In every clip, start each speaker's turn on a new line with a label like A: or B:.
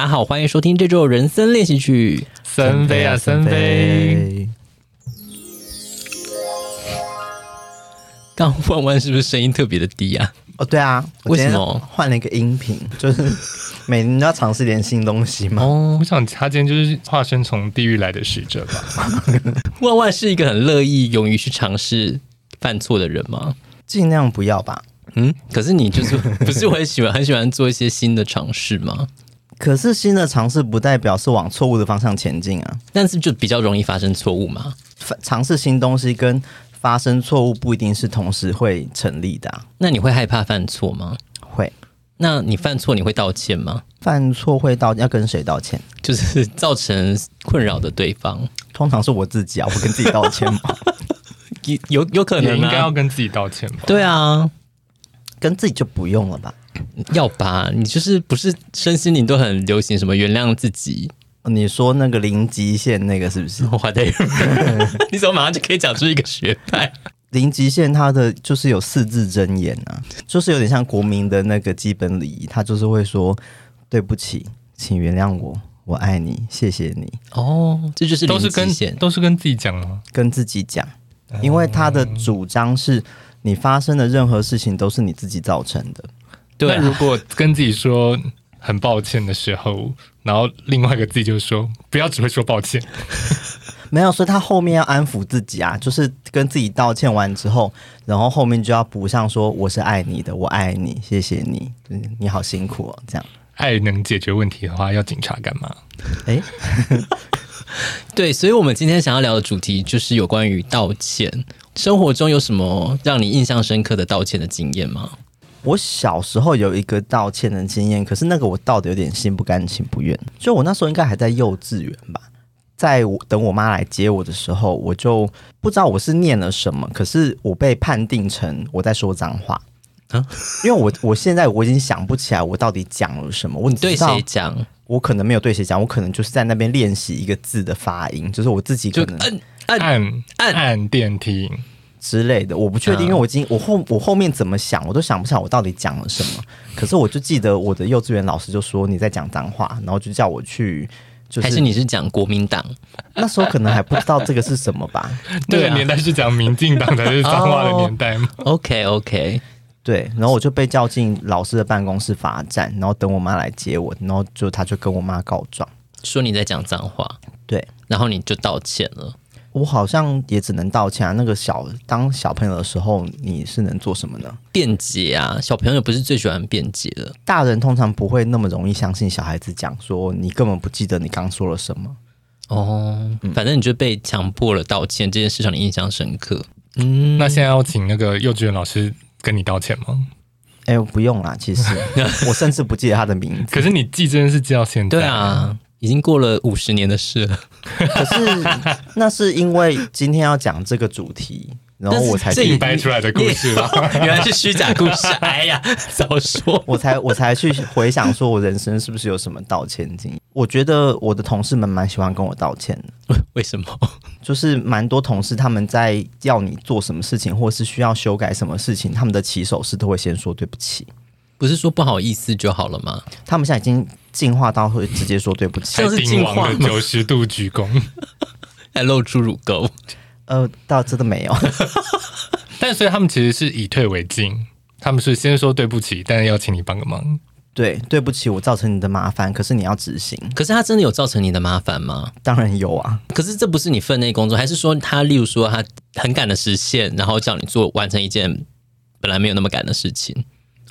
A: 大家好，欢迎收听这周人生练习曲。
B: 森飞啊，森飞！
A: 刚万万是不是声音特别的低啊？
C: 哦，对啊，
A: 为什么
C: 换了一个音频？就是每人都要尝试点新东西嘛。
A: 哦，
B: 我想他今天就是化身从地狱来的使者吧。
A: 万万是一个很乐意、勇于去尝试犯错的人吗？
C: 尽量不要吧。
A: 嗯，可是你就是不是我很喜欢很喜欢做一些新的尝试吗？
C: 可是新的尝试不代表是往错误的方向前进啊。
A: 但是就比较容易发生错误嘛。
C: 尝试新东西跟发生错误不一定是同时会成立的啊。
A: 那你会害怕犯错吗？
C: 会。
A: 那你犯错你会道歉吗？
C: 犯错会道要跟谁道歉？
A: 就是造成困扰的对方，
C: 通常是我自己啊，我跟自己道歉吗？
A: 有有有可能
B: 应该要跟自己道歉吧？
A: 对啊。
C: 跟自己就不用了吧？
A: 要吧？你就是不是身心灵都很流行什么原谅自己？
C: 你说那个零极限那个是不是？
A: 你怎么马上就可以讲出一个学派？
C: 零极限它的就是有四字真言啊，就是有点像国民的那个基本礼仪，他就是会说对不起，请原谅我，我爱你，谢谢你。
A: 哦，这就是
B: 都是跟都是跟自己讲吗？
C: 跟自己讲，因为他的主张是。你发生的任何事情都是你自己造成的。
A: 对、啊，
B: 那如果跟自己说很抱歉的时候，然后另外一个自己就说不要只会说抱歉，
C: 没有，所以他后面要安抚自己啊，就是跟自己道歉完之后，然后后面就要补上说我是爱你的，我爱你，谢谢你，你好辛苦哦，这样。
B: 爱能解决问题的话，要警察干嘛？
C: 哎，
A: 对，所以我们今天想要聊的主题就是有关于道歉。生活中有什么让你印象深刻的道歉的经验吗？
C: 我小时候有一个道歉的经验，可是那个我道的有点心不甘情不愿。就我那时候应该还在幼稚园吧，在我等我妈来接我的时候，我就不知道我是念了什么，可是我被判定成我在说脏话啊！因为我我现在我已经想不起来我到底讲了什么。我
A: 对谁讲？
C: 我可能没有对谁讲，我可能就是在那边练习一个字的发音，就是我自己可能
B: 按按按按电梯
C: 之类的，我不确定，因为我今我后我后面怎么想，我都想不起来我到底讲了什么。可是我就记得我的幼稚园老师就说你在讲脏话，然后就叫我去，就是
A: 还是你是讲国民党？
C: 那时候可能还不知道这个是什么吧？
B: 那个年代是讲民进党才是脏话的年代吗
A: ？OK OK。
C: 对，然后我就被叫进老师的办公室罚站，然后等我妈来接我，然后就他就跟我妈告状，
A: 说你在讲脏话。
C: 对，
A: 然后你就道歉了。
C: 我好像也只能道歉啊。那个小当小朋友的时候，你是能做什么呢？
A: 辩解啊，小朋友不是最喜欢辩解的。
C: 大人通常不会那么容易相信小孩子讲说你根本不记得你刚说了什么。
A: 哦，反正你就被强迫了道歉，这件事让你印象深刻。
B: 嗯，那现在要请那个幼稚园老师。跟你道歉吗？
C: 哎、欸，我不用啦。其实 我甚至不记得他的名字。
B: 可是你记真的是记到现在？
A: 对啊，已经过了五十年的事了。
C: 可是那是因为今天要讲这个主题。然后我才
B: 自己掰出来的故事了，
A: 原来是虚假故事。哎呀，早说！
C: 我才我才去回想，说我人生是不是有什么道歉经？我觉得我的同事们蛮喜欢跟我道歉的。
A: 为什么？
C: 就是蛮多同事他们在要你做什么事情，或是需要修改什么事情，他们的起手式都会先说对不起。
A: 不是说不好意思就好了吗？
C: 他们现在已经进化到会直接说对不起，
A: 像是进化
B: 九十度鞠躬，
A: 还露出乳沟。
C: 呃，倒真的没有，
B: 但所以他们其实是以退为进，他们是先说对不起，但是要请你帮个忙。
C: 对，对不起，我造成你的麻烦，可是你要执行。
A: 可是他真的有造成你的麻烦吗？
C: 当然有啊。
A: 可是这不是你分内工作，还是说他，例如说他很赶的实现，然后叫你做完成一件本来没有那么赶的事情，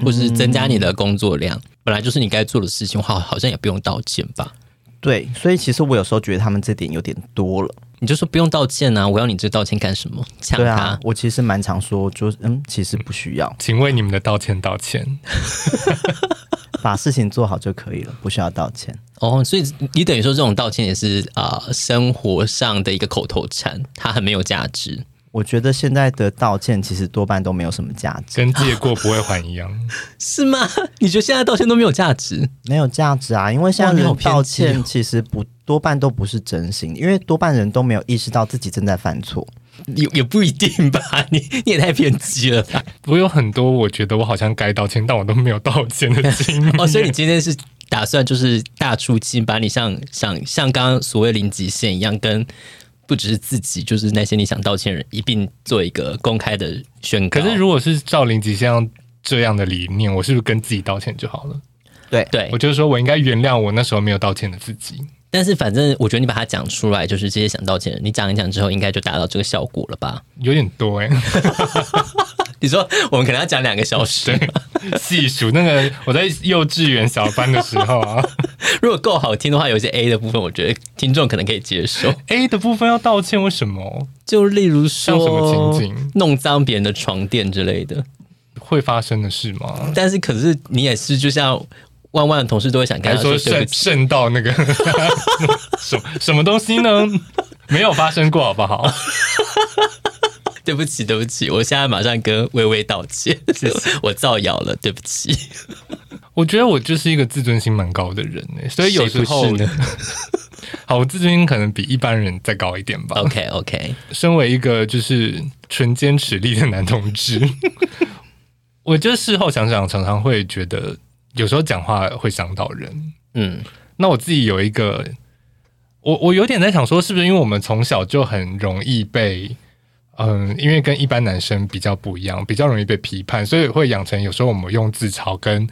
A: 或是增加你的工作量，嗯、本来就是你该做的事情，话，好像也不用道歉吧？
C: 对，所以其实我有时候觉得他们这点有点多了。
A: 你就说不用道歉啊！我要你这道歉干什么？抢他！
C: 对啊，我其实蛮常说，就嗯，其实不需要。
B: 请为你们的道歉道歉，
C: 把事情做好就可以了，不需要道歉。
A: 哦，所以你等于说这种道歉也是啊、呃，生活上的一个口头禅，它很没有价值。
C: 我觉得现在的道歉其实多半都没有什么价值，
B: 跟借过不会还一样，
A: 是吗？你觉得现在道歉都没有价值？
C: 没有价值啊，因为现在人道歉其实不多半都不是真心，因为多半人都没有意识到自己正在犯错，
A: 也也不一定吧？你你也太偏激了吧？
B: 我有很多我觉得我好像该道歉，但我都没有道歉的经历。
A: 哦，所以你今天是打算就是大出击，把你像像像刚刚所谓零极限一样，跟不只是自己，就是那些你想道歉的人一并做一个公开的宣告。
B: 可是如果是赵林吉像这样的理念，我是不是跟自己道歉就好了？
C: 对
A: 对，
B: 我就是说我应该原谅我那时候没有道歉的自己。
A: 但是反正我觉得你把它讲出来，就是这些想道歉的人，你讲一讲之后，应该就达到这个效果了吧？
B: 有点多哎、欸。
A: 你说我们可能要讲两个小时，
B: 细数那个我在幼稚园小班的时候啊，
A: 如果够好听的话，有些 A 的部分，我觉得听众可能可以接受。
B: A 的部分要道歉，为什么？
A: 就例如说
B: 像什么情景，
A: 弄脏别人的床垫之类的，
B: 会发生的事吗？
A: 但是可是你也是，就像万万的同事都会想跟他说，
B: 说渗渗到那个 什么什么东西呢？没有发生过，好不好？
A: 对不起，对不起，我现在马上跟微微道歉，谢谢 我造谣了，对不起。
B: 我觉得我就是一个自尊心蛮高的人呢，所以有时候，好，我自尊心可能比一般人再高一点吧。
A: OK，OK。
B: 身为一个就是纯坚持力的男同志，我就事后想想，常常会觉得有时候讲话会伤到人。嗯，那我自己有一个，我我有点在想说，是不是因为我们从小就很容易被。嗯，因为跟一般男生比较不一样，比较容易被批判，所以会养成有时候我们用自嘲跟。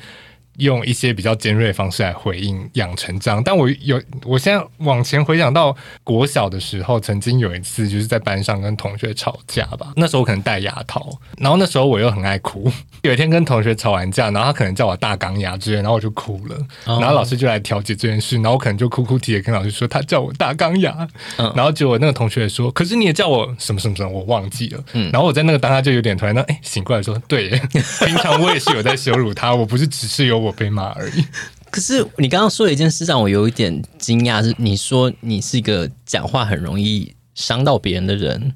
B: 用一些比较尖锐的方式来回应，养成这样。但我有，我现在往前回想到国小的时候，曾经有一次就是在班上跟同学吵架吧。那时候我可能戴牙套，然后那时候我又很爱哭。有一天跟同学吵完架，然后他可能叫我大钢牙之类，然后我就哭了。然后老师就来调解这件事，然后我可能就哭哭啼啼跟老师说他叫我大钢牙。然后结果那个同学说，可是你也叫我什么什么什么，我忘记了。然后我在那个当下就有点突然，哎，醒过来说，对耶，平常我也是有在羞辱他，我不是只是有我。我被骂而已。
A: 可是你刚刚说的一件事让我有一点惊讶，是你说你是一个讲话很容易伤到别人的人，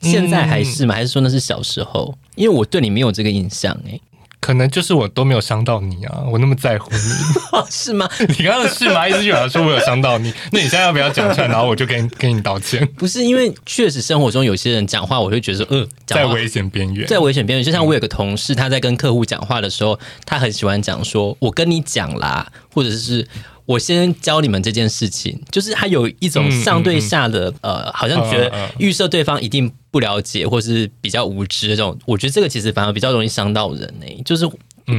A: 现在还是吗？还是说那是小时候？因为我对你没有这个印象诶。
B: 可能就是我都没有伤到你啊，我那么在乎你，
A: 是吗？
B: 你刚刚是吗？一直就好像说我有伤到你，那你现在要不要讲出来，然后我就跟 跟你道歉？
A: 不是，因为确实生活中有些人讲话，我会觉得，呃，
B: 在危险边缘，
A: 在危险边缘。就像我有个同事，他在跟客户讲话的时候，他很喜欢讲说，我跟你讲啦，或者是。我先教你们这件事情，就是他有一种上对下的，呃，好像觉得预设对方一定不了解，或是比较无知的这种。我觉得这个其实反而比较容易伤到人呢、欸，就是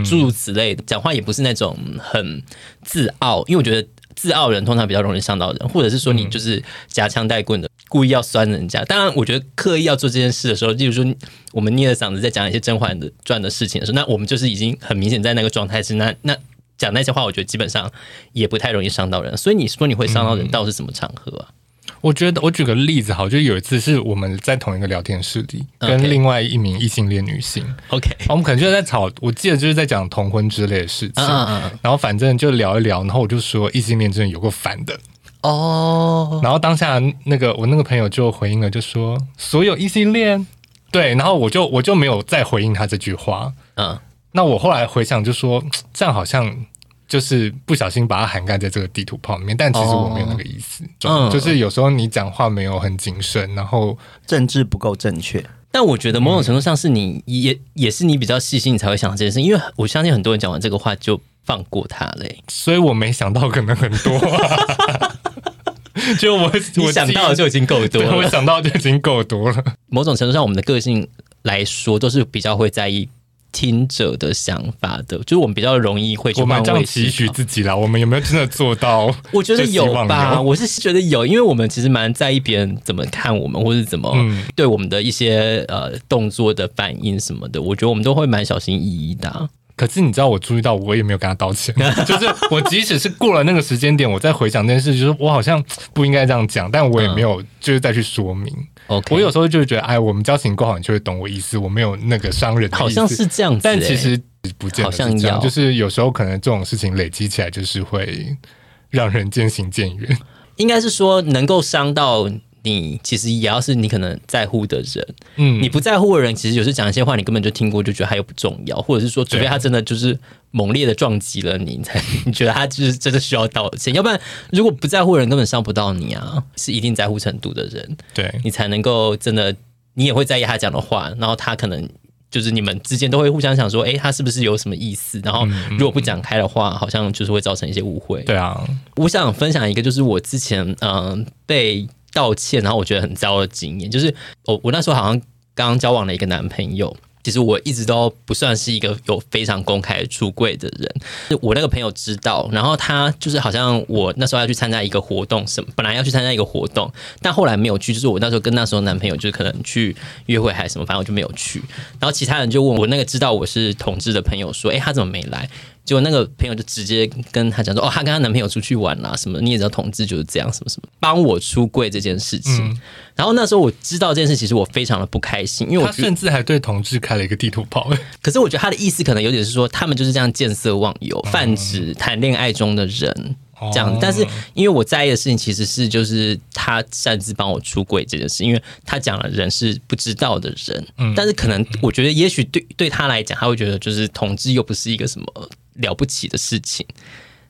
A: 诸如此类的，讲话也不是那种很自傲，因为我觉得自傲人通常比较容易伤到人，或者是说你就是夹枪带棍的，故意要酸人家。当然，我觉得刻意要做这件事的时候，例如说我们捏着嗓子在讲一些《甄嬛传》的事情的时候，那我们就是已经很明显在那个状态是那那。讲那些话，我觉得基本上也不太容易伤到人。所以你说你会伤到人，到底是什么场合啊？
B: 我觉得我举个例子好，就有一次是我们在同一个聊天室里，跟另外一名异性恋女性。OK，我们可能就是在吵，我记得就是在讲同婚之类的事情。嗯嗯然后反正就聊一聊，然后我就说异性恋真的有够烦的哦。然后当下那个我那个朋友就回应了，就说所有异性恋对，然后我就我就没有再回应他这句话。嗯，那我后来回想就说这样好像。就是不小心把它涵盖在这个地图炮里面，但其实我没有那个意思。哦、就是有时候你讲话没有很谨慎，然后
C: 政治不够正确。
A: 但我觉得某种程度上是你也也是你比较细心，你才会想到这件事。因为我相信很多人讲完这个话就放过他嘞，
B: 所以我没想到可能很多、啊。就我我
A: 想到的就已经够多了，
B: 我想到就已经够多了。
A: 某种程度上，我们的个性来说都是比较会在意。听者的想法的，就是我们比较容易会去。
B: 我们这样期许自己啦，我们有没有真的做到？
A: 我觉得有吧，我是觉得有，因为我们其实蛮在意别人怎么看我们，或是怎么对我们的一些呃动作的反应什么的。我觉得我们都会蛮小心翼翼的啊。
B: 可是你知道，我注意到，我也没有跟他道歉。就是我即使是过了那个时间点，我再回想这件事，就是我好像不应该这样讲，但我也没有就是再去说明。Okay. 我有时候就会觉得，哎，我们交情够好，你就会懂我意思。我没有那个伤人的意思，
A: 好像是这样子，
B: 但其实不见得是这样。就是有时候可能这种事情累积起来，就是会让人渐行渐远。
A: 应该是说，能够伤到你，其实也要是你可能在乎的人。嗯，你不在乎的人，其实有时讲一些话，你根本就听过，就觉得他又不重要，或者是说，除非他真的就是。猛烈的撞击了你，才 你觉得他就是真的需要道歉，要不然如果不在乎的人根本伤不到你啊，是一定在乎程度的人，
B: 对，
A: 你才能够真的，你也会在意他讲的话，然后他可能就是你们之间都会互相想说，哎，他是不是有什么意思？然后如果不讲开的话，好像就是会造成一些误会。
B: 对啊，
A: 我想分享一个，就是我之前嗯、呃、被道歉，然后我觉得很糟的经验，就是我我那时候好像刚交往了一个男朋友。其实我一直都不算是一个有非常公开出柜的人，我那个朋友知道，然后他就是好像我那时候要去参加一个活动，什么本来要去参加一个活动，但后来没有去，就是我那时候跟那时候男朋友就是可能去约会还是什么，反正我就没有去。然后其他人就问我那个知道我是同志的朋友说，诶，他怎么没来？结果那个朋友就直接跟他讲说：“哦，她跟她男朋友出去玩啦，什么你也知道，同志就是这样，什么什么，帮我出柜这件事情。嗯”然后那时候我知道这件事，其实我非常的不开心，因为我
B: 甚至还对同志开了一个地图炮。
A: 可是我觉得他的意思可能有点是说，他们就是这样见色忘友，泛指谈恋爱中的人。这样，但是因为我在意的事情其实是就是他擅自帮我出柜这件事，因为他讲了人是不知道的人，嗯，但是可能我觉得也许对对他来讲，他会觉得就是同志又不是一个什么了不起的事情，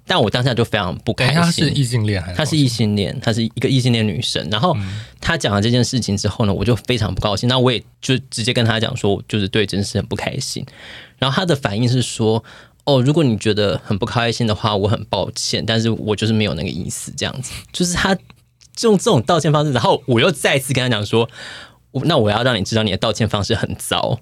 A: 但我当下就非常不开心。
B: 他是异性恋还是？
A: 他是异性恋，他是一个异性恋女生。然后他讲了这件事情之后呢，我就非常不高兴。那我也就直接跟他讲说，就是对这件事很不开心。然后他的反应是说。哦，如果你觉得很不开心的话，我很抱歉，但是我就是没有那个意思，这样子，就是他用这种道歉方式，然后我又再次跟他讲说，那我要让你知道你的道歉方式很糟，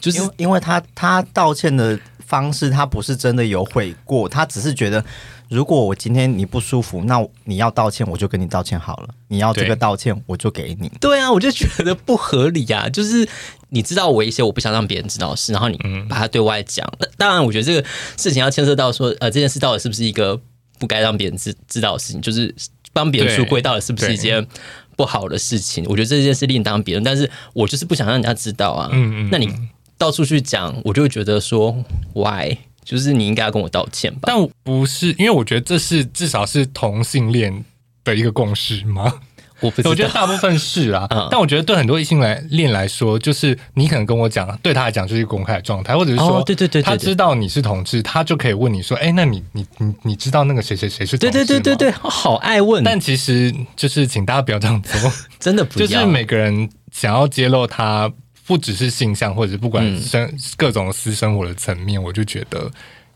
A: 就是
C: 因为，因为他他道歉的方式，他不是真的有悔过，他只是觉得。如果我今天你不舒服，那你要道歉，我就跟你道歉好了。你要这个道歉，我就给你。
A: 对啊，我就觉得不合理啊！就是你知道我一些我不想让别人知道的事，然后你把它对外讲。那、嗯、当然，我觉得这个事情要牵涉到说，呃，这件事到底是不是一个不该让别人知知道的事情？就是帮别人出柜到底是不是一件不好的事情？我觉得这件事另当别论。但是我就是不想让人家知道啊。嗯嗯。那你到处去讲，我就会觉得说，why？就是你应该要跟我道歉吧？
B: 但不是，因为我觉得这是至少是同性恋的一个共识吗？
A: 我不知道，
B: 我觉得大部分是啊。嗯、但我觉得对很多异性来恋来说，就是你可能跟我讲，对他来讲就是一个公开的状态，或者是说，哦、对，对，对对对，他知道你是同志，他就可以问你说：“哎，那你你你你知道那个谁谁谁是同志吗？”
A: 对对对对对，好爱问。
B: 但其实就是请大家不要这样做，
A: 真的不要。
B: 就是每个人想要揭露他。不只是性向，或者是不管生各种私生活的层面，嗯、我就觉得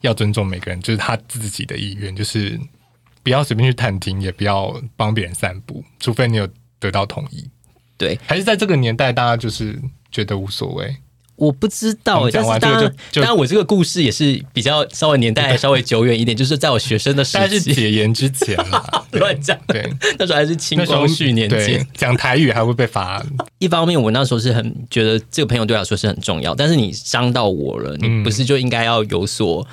B: 要尊重每个人，就是他自己的意愿，就是不要随便去探听，也不要帮别人散步，除非你有得到同意。
A: 对，
B: 还是在这个年代，大家就是觉得无所谓。
A: 我不知道，但是当然，当然，我这个故事也是比较稍微年代稍微久远一点，就是在我学生的时期，
B: 但是解严之前嘛，
A: 乱讲。对，那时候还是清光绪年间，
B: 讲台语还会被罚。
A: 一方面，我那时候是很觉得这个朋友对我来说是很重要，但是你伤到我了，你不是就应该要有所。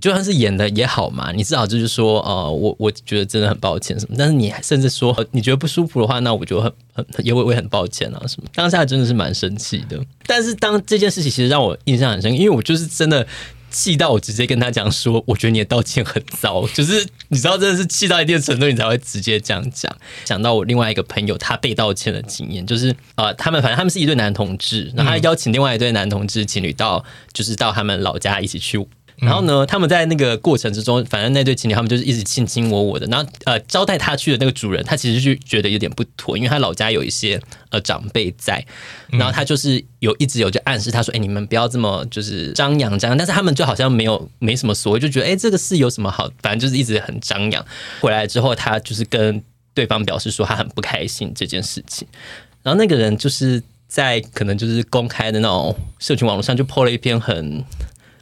A: 就算是演的也好嘛，你至少就是说，呃，我我觉得真的很抱歉什么，但是你甚至说你觉得不舒服的话，那我就很很也会会很抱歉啊什么。当下真的是蛮生气的，但是当这件事情其实让我印象很深，因为我就是真的气到我直接跟他讲说，我觉得你的道歉很糟，就是你知道真的是气到一定程度，你才会直接这样讲。讲到我另外一个朋友他被道歉的经验，就是呃，他们反正他们是一对男同志，然后他邀请另外一对男同志情侣到就是到他们老家一起去。然后呢，他们在那个过程之中，反正那对情侣他们就是一直卿卿我我的。然后呃，招待他去的那个主人，他其实就觉得有点不妥，因为他老家有一些呃长辈在，然后他就是有一直有就暗示他说：“哎，你们不要这么就是张扬张扬。”但是他们就好像没有没什么所谓，就觉得哎，这个事有什么好？反正就是一直很张扬。回来之后，他就是跟对方表示说他很不开心这件事情。然后那个人就是在可能就是公开的那种社群网络上就 po 了一篇很。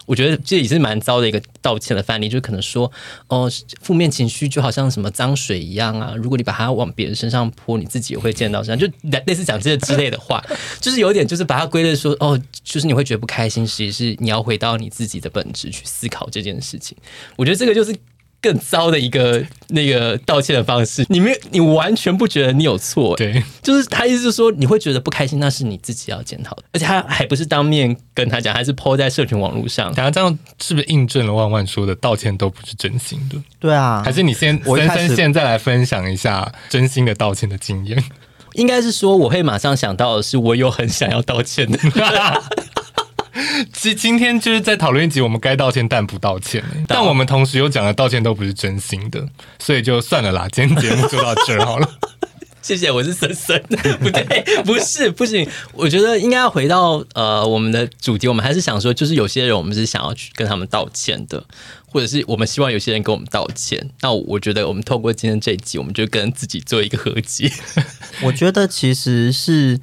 A: 我觉得这也是蛮糟的一个道歉的范例，就可能说，哦，负面情绪就好像什么脏水一样啊，如果你把它往别人身上泼，你自己也会见到这样，就类似讲这些之类的话，就是有点就是把它归类说，哦，就是你会觉得不开心，其实是你要回到你自己的本质去思考这件事情。我觉得这个就是。更糟的一个那个道歉的方式，你没你完全不觉得你有错，
B: 对，
A: 就是他意思是说你会觉得不开心，那是你自己要检讨的，而且他还不是当面跟他讲，还是 po 在社群网络上，
B: 等下这样是不是印证了万万说的道歉都不是真心的？
C: 对啊，
B: 还是你先森森现在来分享一下真心的道歉的经验？
A: 应该是说我会马上想到的是，我有很想要道歉的。
B: 今今天就是在讨论一集，我们该道歉但不道歉，但我们同时又讲了道歉都不是真心的，所以就算了啦。今天节目就到这儿好了。
A: 谢谢，我是森森，不对，不是，不行。我觉得应该要回到呃我们的主题，我们还是想说，就是有些人我们是想要去跟他们道歉的，或者是我们希望有些人跟我们道歉。那我觉得我们透过今天这一集，我们就跟自己做一个和解。
C: 我觉得其实是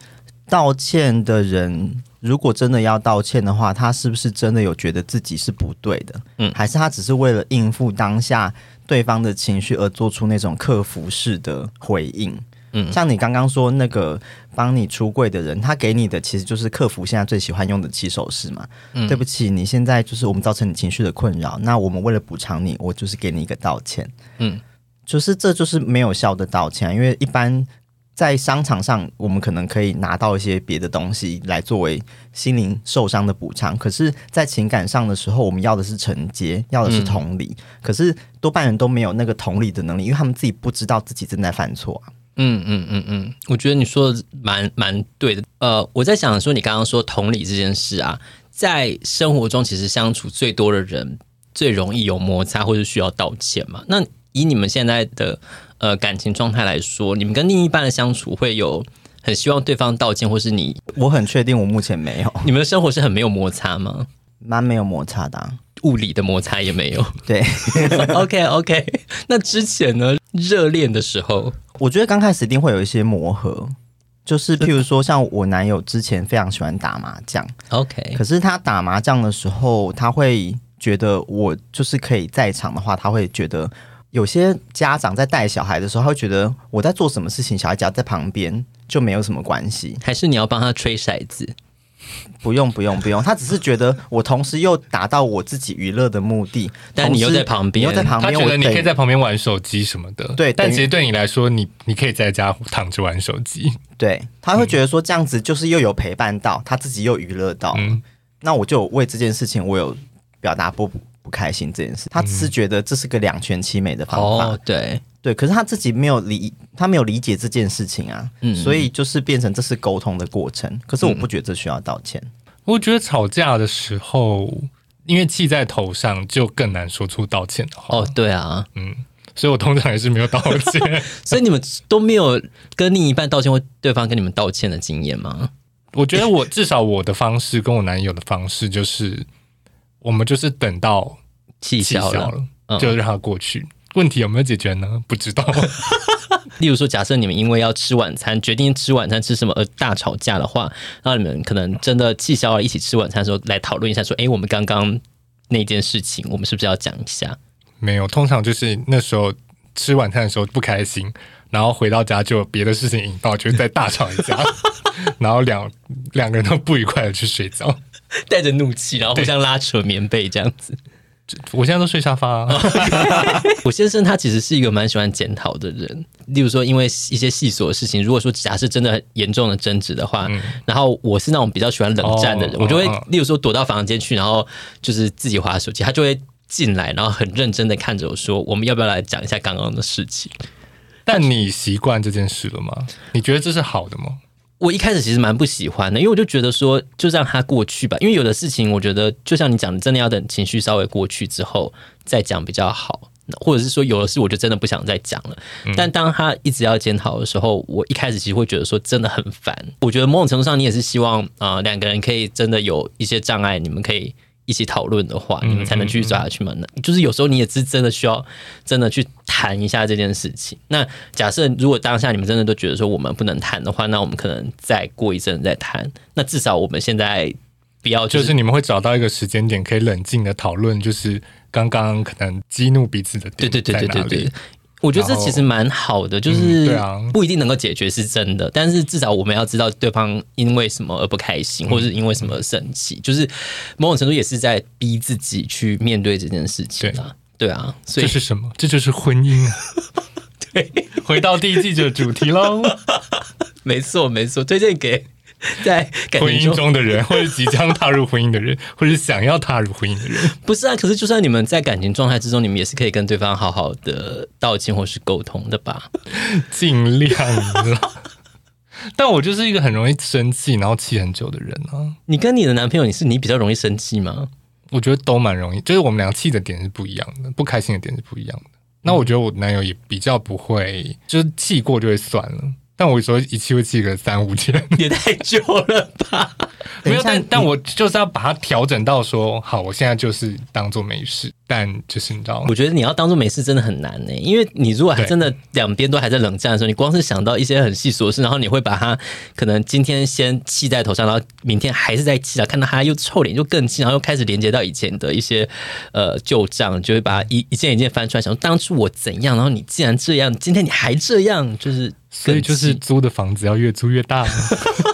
C: 道歉的人，如果真的要道歉的话，他是不是真的有觉得自己是不对的？嗯，还是他只是为了应付当下对方的情绪而做出那种克服式的回应？嗯，像你刚刚说那个帮你出柜的人，他给你的其实就是客服现在最喜欢用的起手式嘛。嗯，对不起，你现在就是我们造成你情绪的困扰，那我们为了补偿你，我就是给你一个道歉。嗯，就是这就是没有效的道歉，因为一般在商场上，我们可能可以拿到一些别的东西来作为心灵受伤的补偿，可是，在情感上的时候，我们要的是承接，要的是同理，可是多半人都没有那个同理的能力，因为他们自己不知道自己正在犯错啊。
A: 嗯嗯嗯嗯，我觉得你说的蛮蛮对的。呃，我在想说，你刚刚说同理这件事啊，在生活中其实相处最多的人最容易有摩擦或者需要道歉嘛。那以你们现在的呃感情状态来说，你们跟另一半的相处会有很希望对方道歉，或是你？
C: 我很确定我目前没有。
A: 你们的生活是很没有摩擦吗？
C: 蛮没有摩擦的啊，
A: 物理的摩擦也没有。
C: 对，
A: OK OK。那之前呢？热恋的时候。
C: 我觉得刚开始一定会有一些磨合，就是譬如说，像我男友之前非常喜欢打麻将
A: ，OK，
C: 可是他打麻将的时候，他会觉得我就是可以在场的话，他会觉得有些家长在带小孩的时候，他会觉得我在做什么事情，小孩只要在旁边就没有什么关系，
A: 还是你要帮他吹骰子？
C: 不用不用不用，他只是觉得我同时又达到我自己娱乐的目的，
A: 但你又在旁边，
C: 又在旁边，
B: 他觉得你可以在旁边玩手机什么的。
C: 对，
B: 但其实对你来说，你你可以在家躺着玩手机。
C: 对，他会觉得说这样子就是又有陪伴到，他自己又娱乐到。嗯，那我就为这件事情，我有表达不不开心这件事。他只是觉得这是个两全其美的方法。
A: 哦，对。
C: 对，可是他自己没有理，他没有理解这件事情啊，嗯，所以就是变成这是沟通的过程。可是我不觉得这需要道歉。嗯，
B: 我觉得吵架的时候，因为气在头上，就更难说出道歉的话。
A: 哦，对啊，
B: 嗯，所以我通常也是没有道歉。
A: 所以你们都没有跟另一半道歉，或对方跟你们道歉的经验吗？
B: 我觉得我至少我的方式跟我男友的方式，就是我们就是等到
A: 气消了，
B: 嗯，就让它过去。问题有没有解决呢？不知道。
A: 例如说，假设你们因为要吃晚餐，决定吃晚餐吃什么而大吵架的话，那你们可能真的气消了，一起吃晚餐的时候来讨论一下，说：“哎，我们刚刚那件事情，我们是不是要讲一下？”
B: 没有，通常就是那时候吃晚餐的时候不开心，然后回到家就有别的事情引爆，就是在大吵一架，然后两两个人都不愉快的去睡觉，
A: 带着怒气，然后互相拉扯棉被这样子。
B: 我现在都睡沙发啊。
A: 我先生他其实是一个蛮喜欢检讨的人，例如说因为一些细琐的事情，如果说假设真的很严重的争执的话，嗯，然后我是那种比较喜欢冷战的人，哦，我就会例如说躲到房间去，然后就是自己划手机，他就会进来，然后很认真的看着我说：“我们要不要来讲一下刚刚的事情？”
B: 但你习惯这件事了吗？你觉得这是好的吗？
A: 我一开始其实蛮不喜欢的，因为我就觉得说，就让它过去吧。因为有的事情，我觉得就像你讲的，真的要等情绪稍微过去之后再讲比较好。或者是说，有的事我就真的不想再讲了。但当他一直要检讨的时候，我一开始其实会觉得说真的很烦。我觉得某种程度上，你也是希望啊，两个人可以真的有一些障碍，你们可以。一起讨论的话，你们才能继续走下去嘛。那、就是有时候你也是真的需要真的去谈一下这件事情。那假设如果当下你们真的都觉得说我们不能谈的话，那我们可能再过一阵再谈。那至少我们现在不要、就是，
B: 就是你们会找到一个时间点可以冷静的讨论，就是刚刚可能激怒彼此的点。
A: 对对对对对对。我觉得这其实蛮好的，就是不一定能够解决是真的，但是至少我们要知道对方因为什么而不开心，或者是因为什么而生气，就是某种程度也是在逼自己去面对这件事情啊。对啊，所以
B: 这是什么？这就是婚姻啊。对，回到第一季的主题喽。
A: 没错，没错，推荐给。在
B: 婚姻中的人，或者即将踏入婚姻的人，或者想要踏入婚姻的人，
A: 不是啊？可是，就算你们在感情状态之中，你们也是可以跟对方好好的道歉或是沟通的吧？
B: 尽量。但我就是一个很容易生气，然后气很久的人啊。
A: 你跟你的男朋友，你是你比较容易生气吗？
B: 我觉得都蛮容易，就是我们俩气的点是不一样的，不开心的点是不一样的。那我觉得我男友也比较不会，就是气过就会算了。但我说一气会气个三五天，
A: 也太久了吧？
B: 没有，但但我就是要把它调整到说，好，我现在就是当做没事。但就是你知道吗？
A: 我觉得你要当做没事真的很难呢，因为你如果还真的两边都还在冷战的时候，你光是想到一些很细琐的事，然后你会把它可能今天先气在头上，然后明天还是在气啊，看到他又臭脸就更气，然后又开始连接到以前的一些呃旧账，就会把它一一件一件翻出来，想当初我怎样，然后你既然这样，今天你还这样，就是
B: 所以就是租的房子要越租越大，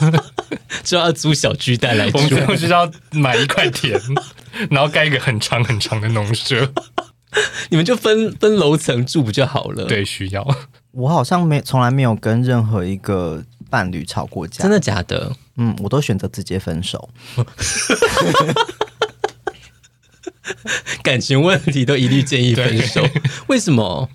A: 就要租小巨蛋来住，
B: 我们最后就是要买一块田。然后盖一个很长很长的农舍，
A: 你们就分分楼层住不就好了？
B: 对，需要。
C: 我好像没从来没有跟任何一个伴侣吵过架，
A: 真的假的？
C: 嗯，我都选择直接分手。
A: 感情问题都一律建议分手，为什么？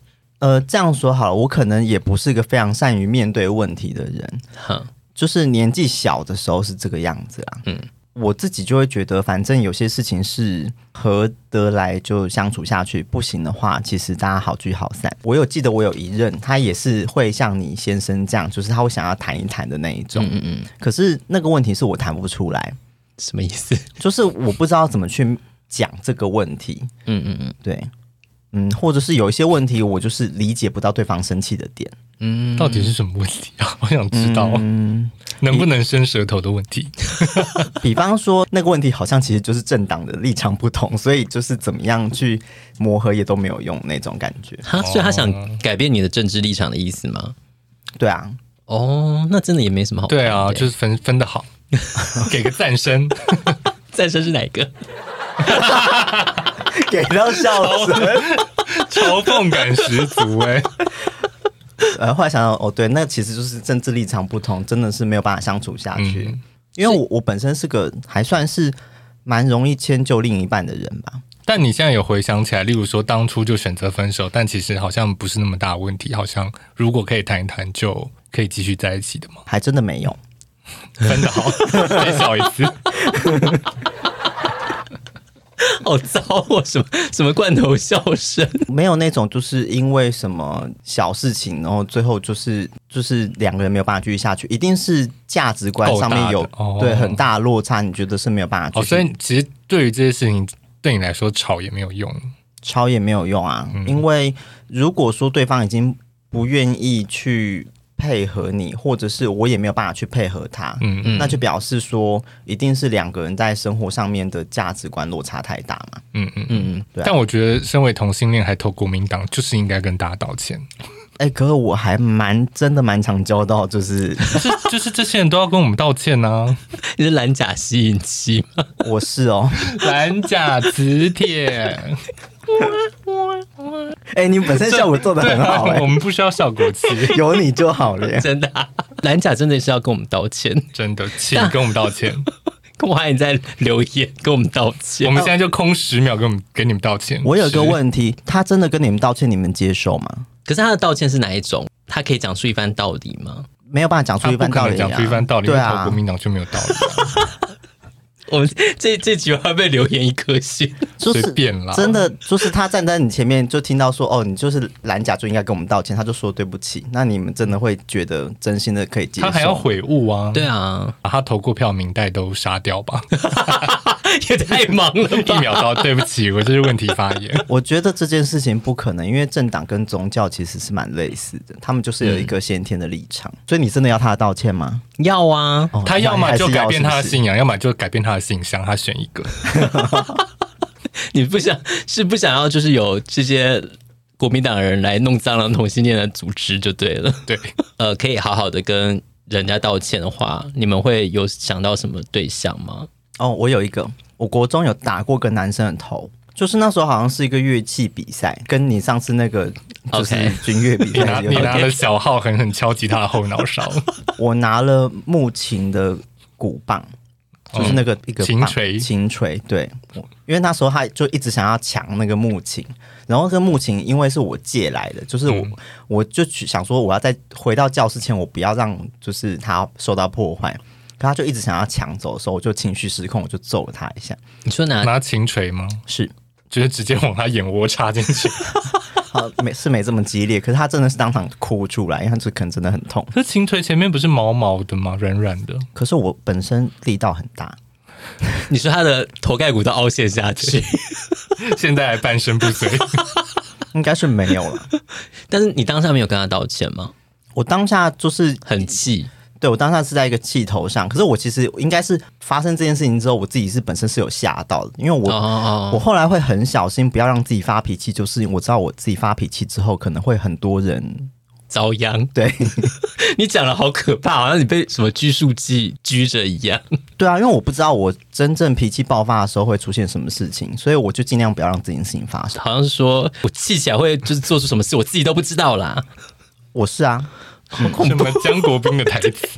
C: 呃，这样说好了，我可能也不是一个非常善于面对问题的人，哼，就是年纪小的时候是这个样子啊，嗯。我自己就会觉得，反正有些事情是合得来就相处下去，不行的话，其实大家好聚好散。我有记得，我有一任，他也是会像你先生这样，就是他会想要谈一谈的那一种。嗯嗯嗯。可是那个问题是我谈不出来，
A: 什么意思？
C: 就是我不知道怎么去讲这个问题。嗯嗯嗯，对。嗯，或者是有一些问题，我就是理解不到对方生气的点。
B: 嗯，到底是什么问题啊？我想知道，嗯，能不能伸舌头的问题。
C: 比方说，那个问题好像其实就是政党的立场不同，所以就是怎么样去磨合也都没有用那种感觉。
A: 哈，所以他想改变你的政治立场的意思吗？
C: 对啊。
A: 哦，那真的也没什么好。
B: 对啊，就是分分的好，给个赞声。
A: 赞声是哪一
C: 个？给到笑声，
B: 嘲讽感十足哎、欸。
C: 呃，后来想想，哦，对，那其实就是政治立场不同，真的是没有办法相处下去。嗯、因为我我本身是个还算是蛮容易迁就另一半的人吧。
B: 但你现在有回想起来，例如说当初就选择分手，但其实好像不是那么大的问题，好像如果可以谈一谈，就可以继续在一起的吗？
C: 还真的没有，
B: 分的好，再笑一次。
A: 好糟哦！什么什么罐头笑声？
C: 没有那种，就是因为什么小事情，然后最后就是就是两个人没有办法继续下去，一定是价值观上面有对很大的落差，你觉得是没有办法。
B: 哦，所以其实对于这些事情，对你来说吵也没有用，
C: 吵也没有用啊，嗯，因为如果说对方已经不愿意去。配合你，或者是我也没有办法去配合他，嗯嗯，那就表示说，一定是两个人在生活上面的价值观落差太大嘛，嗯嗯嗯嗯，对啊。
B: 但我觉得，身为同性恋还投国民党，就是应该跟大家道歉。
C: 哎、欸，可是我还蛮真的蛮常交到，就是
B: 就是 就是这些人都要跟我们道歉呢、啊。
A: 你是蓝甲吸引器吗？
C: 我是哦，
B: 蓝甲磁铁。
C: 哎、欸，你本身效果做的很好、欸，
B: 我们不需要效果器，
C: 有你就好了。
A: 真的、啊，蓝甲真的是要跟我们道歉，
B: 真的，请跟我们道歉。
A: 我还你在留言跟我们道歉。
B: 我们现在就空十秒，跟我们跟你们道歉。
C: 我有个问题，他真的跟你们道歉，你们接受吗？
A: 可是他的道歉是哪一种？他可以讲出一番道理吗？
C: 没有办法讲出一番道理、啊，
B: 讲出一番道理，对啊，国民党就没有道理、啊。
A: 我们这这句话被留言一颗星，
C: 就是
B: 随便啦。
C: 真的就是他站在你前面，就听到说哦，你就是蓝甲，就应该跟我们道歉。他就说对不起。那你们真的会觉得真心的可以接受？
B: 他还要悔悟啊？
A: 对啊，
B: 把他投过票名单都杀掉吧。
A: 也太忙了吧，
B: 一秒到，对不起，我这是问题发言。
C: 我觉得这件事情不可能，因为政党跟宗教其实是蛮类似的，他们就是有一个先天的立场。嗯、所以你真的要他的道歉吗？
A: 要啊，
B: 哦、他要么就改变他的信仰，要么就改变他的形象，他选一个。
A: 你不想是不想要，就是有这些国民党人来弄脏了同性恋的组织就对了。
B: 对，
A: 呃，可以好好的跟人家道歉的话，你们会有想到什么对象吗？
C: 哦，我有一个。我国中有打过个男生的头，就是那时候好像是一个乐器比赛，跟你上次那个就是军乐比赛.
B: 你拿了小号狠狠敲击他的后脑勺，
C: 我拿了木琴的鼓棒，就是那个一个
B: 琴锤，
C: 琴锤，对，因为那时候他就一直想要抢那个木琴，然后这个木琴因为是我借来的，就是我、嗯、我就想说我要在回到教室前，我不要让就是他受到破坏。可他就一直想要抢走的时候，我就情绪失控，我就揍了他一下。
A: 你说拿
B: 拿琴锤吗？
C: 是，
B: 就是直接往他眼窝插进去。
C: 好没是没这么激烈，可是他真的是当场哭出来，因为他这可能真的很痛。
B: 可是琴腿前面不是毛毛的吗？软软的。
C: 可是我本身力道很大，
A: 你说他的头盖骨都凹陷下去，
B: 现在还半身不遂，
C: 应该是没有了。
A: 但是你当下没有跟他道歉吗？
C: 我当下就是
A: 很气。
C: 对，我当下是在一个气头上，可是我其实应该是发生这件事情之后，我自己是本身是有吓到的，因为我、oh. 我后来会很小心，不要让自己发脾气，就是我知道我自己发脾气之后，可能会很多人
A: 遭殃。
C: 对，
A: 你讲的好可怕，好像你被什么拘束剂拘着一样。
C: 对啊，因为我不知道我真正脾气爆发的时候会出现什么事情，所以我就尽量不要让这件事情发生。
A: 好像是说我气起来会就是做出什么事，我自己都不知道啦。
C: 我是啊。
B: 什么江国斌的台词？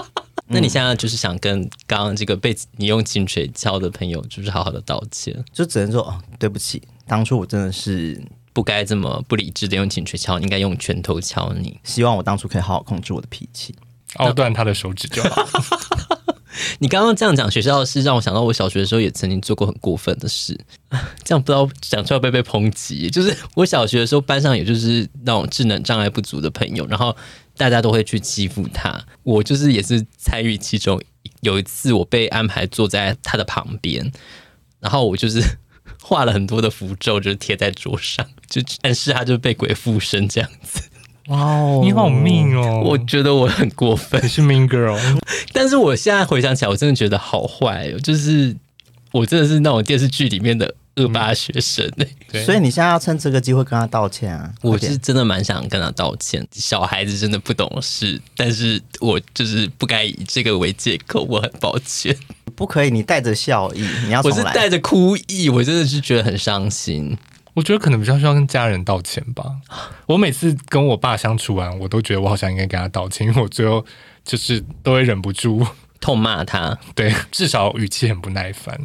A: 那你现在就是想跟刚刚这个被你用琴锤敲的朋友，就是好好的道歉，
C: 就只能说哦，对不起，当初我真的是
A: 不该这么不理智的用琴锤敲，应该用拳头敲你。
C: 希望我当初可以好好控制我的脾气，
B: 凹断他的手指就好。
A: 你刚刚这样讲学校的事，让我想到我小学的时候也曾经做过很过分的事。这样不知道讲出来会不会被抨击？就是我小学的时候，班上也就是那种智能障碍不足的朋友，然后大家都会去欺负他。我就是也是参与其中。有一次我被安排坐在他的旁边，然后我就是 画了很多的符咒，就是贴在桌上，就暗示他就被鬼附身这样子。
B: 哇哦，你好命哦！
A: 我觉得我很过分，
B: 你是 mean girl。
A: 但是我现在回想起来，我真的觉得好坏哦，就是我真的是那种电视剧里面的恶霸学生。
C: 对，所以你现在要趁这个机会跟他道歉啊！
A: 我是真的蛮想跟他道歉。小孩子真的不懂事，但是我就是不该以这个为借口，我很抱歉。
C: 不可以，你带着笑意，你要
A: 我是带着哭意，我真的是觉得很伤心。
B: 我觉得可能比较需要跟家人道歉吧。我每次跟我爸相处完，我都觉得我好像应该跟他道歉，因为我最后就是都会忍不住
A: 痛骂他。
B: 对，至少语气很不耐烦。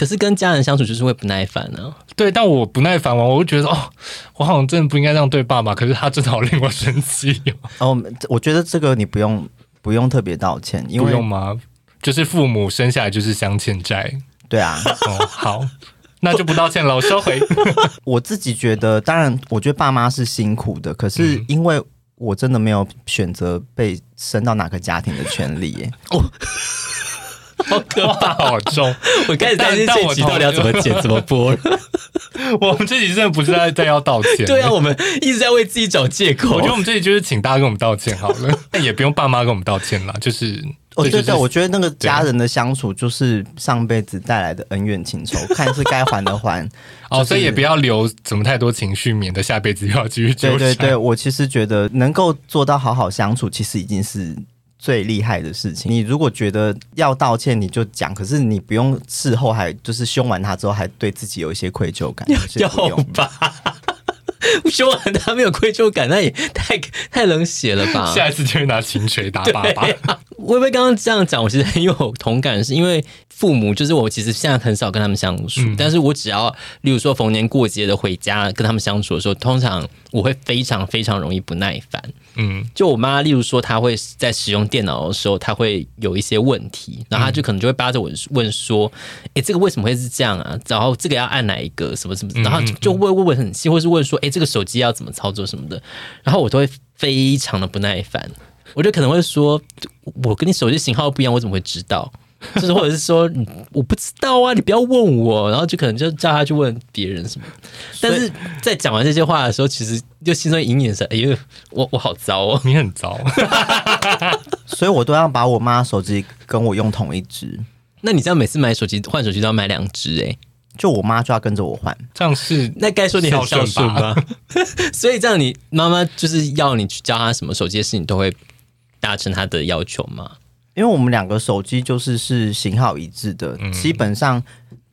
A: 可是跟家人相处就是会不耐烦呢、啊。
B: 对，但我不耐烦完，我会觉得哦，我好像真的不应该这样对爸爸。可是他真的好令我生气
C: 哦。哦，我觉得这个你不用不用特别道歉，因为
B: 不用吗？就是父母生下来就是相欠债。
C: 对啊。
B: 哦，好。那就不道歉了，我收回。
C: 我自己觉得，当然，我觉得爸妈是辛苦的，可是因为我真的没有选择被生到哪个家庭的权利耶。哦，
A: 好可怕，
B: 好重！
A: 我开始担心这集到底要怎么剪、怎么播了。
B: 我们这集真的不是在在要道歉，
A: 对啊，我们一直在为自己找借口。
B: 我觉得我们这集就是请大家跟我们道歉好了，但也不用爸妈跟我们道歉啦，就是。
C: 哦，对对，我觉得那个家人的相处就是上辈子带来的恩怨情仇，看是该还的还。
B: 哦，所以也不要留怎么太多情绪，免得下辈子又要继续纠缠。
C: 对对对，我其实觉得能够做到好好相处，其实已经是最厉害的事情。你如果觉得要道歉，你就讲，可是你不用事后还就是凶完他之后，还对自己有一些愧疚感，
A: 要吧？凶完他没有愧疚感，那也太太冷血了吧？
B: 下一次就会拿琴锤打爸爸。
A: 微微刚刚这样讲，我其实很有同感，是因为父母就是我，其实现在很少跟他们相处，嗯、但是我只要，例如说逢年过节的回家跟他们相处的时候，通常我会非常非常容易不耐烦。嗯，就我妈，例如说她会在使用电脑的时候，她会有一些问题，然后她就可能就会扒着我问说：“哎、欸，这个为什么会是这样啊？然后这个要按哪一个？什么什么？”然后就会问问很细，或是问说：“哎、欸，这个手机要怎么操作什么的？”然后我都会非常的不耐烦。我就可能会说，我跟你手机型号不一样，我怎么会知道？就是或者是说，我不知道啊，你不要问我。然后就可能就叫他去问别人什么。但是在讲完这些话的时候，其实就心中隐隐是，哎呦，我我好糟哦，
B: 你很糟。
C: 所以我都要把我妈手机跟我用同一只。
A: 那你这样每次买手机换手机都要买两只哎？
C: 就我妈就要跟着我换，
B: 这样是
A: 那该说你很孝顺吧？所以这样你妈妈就是要你去教她什么手机的事情都会。达成他的要求吗？
C: 因为我们两个手机就是是型号一致的，嗯、基本上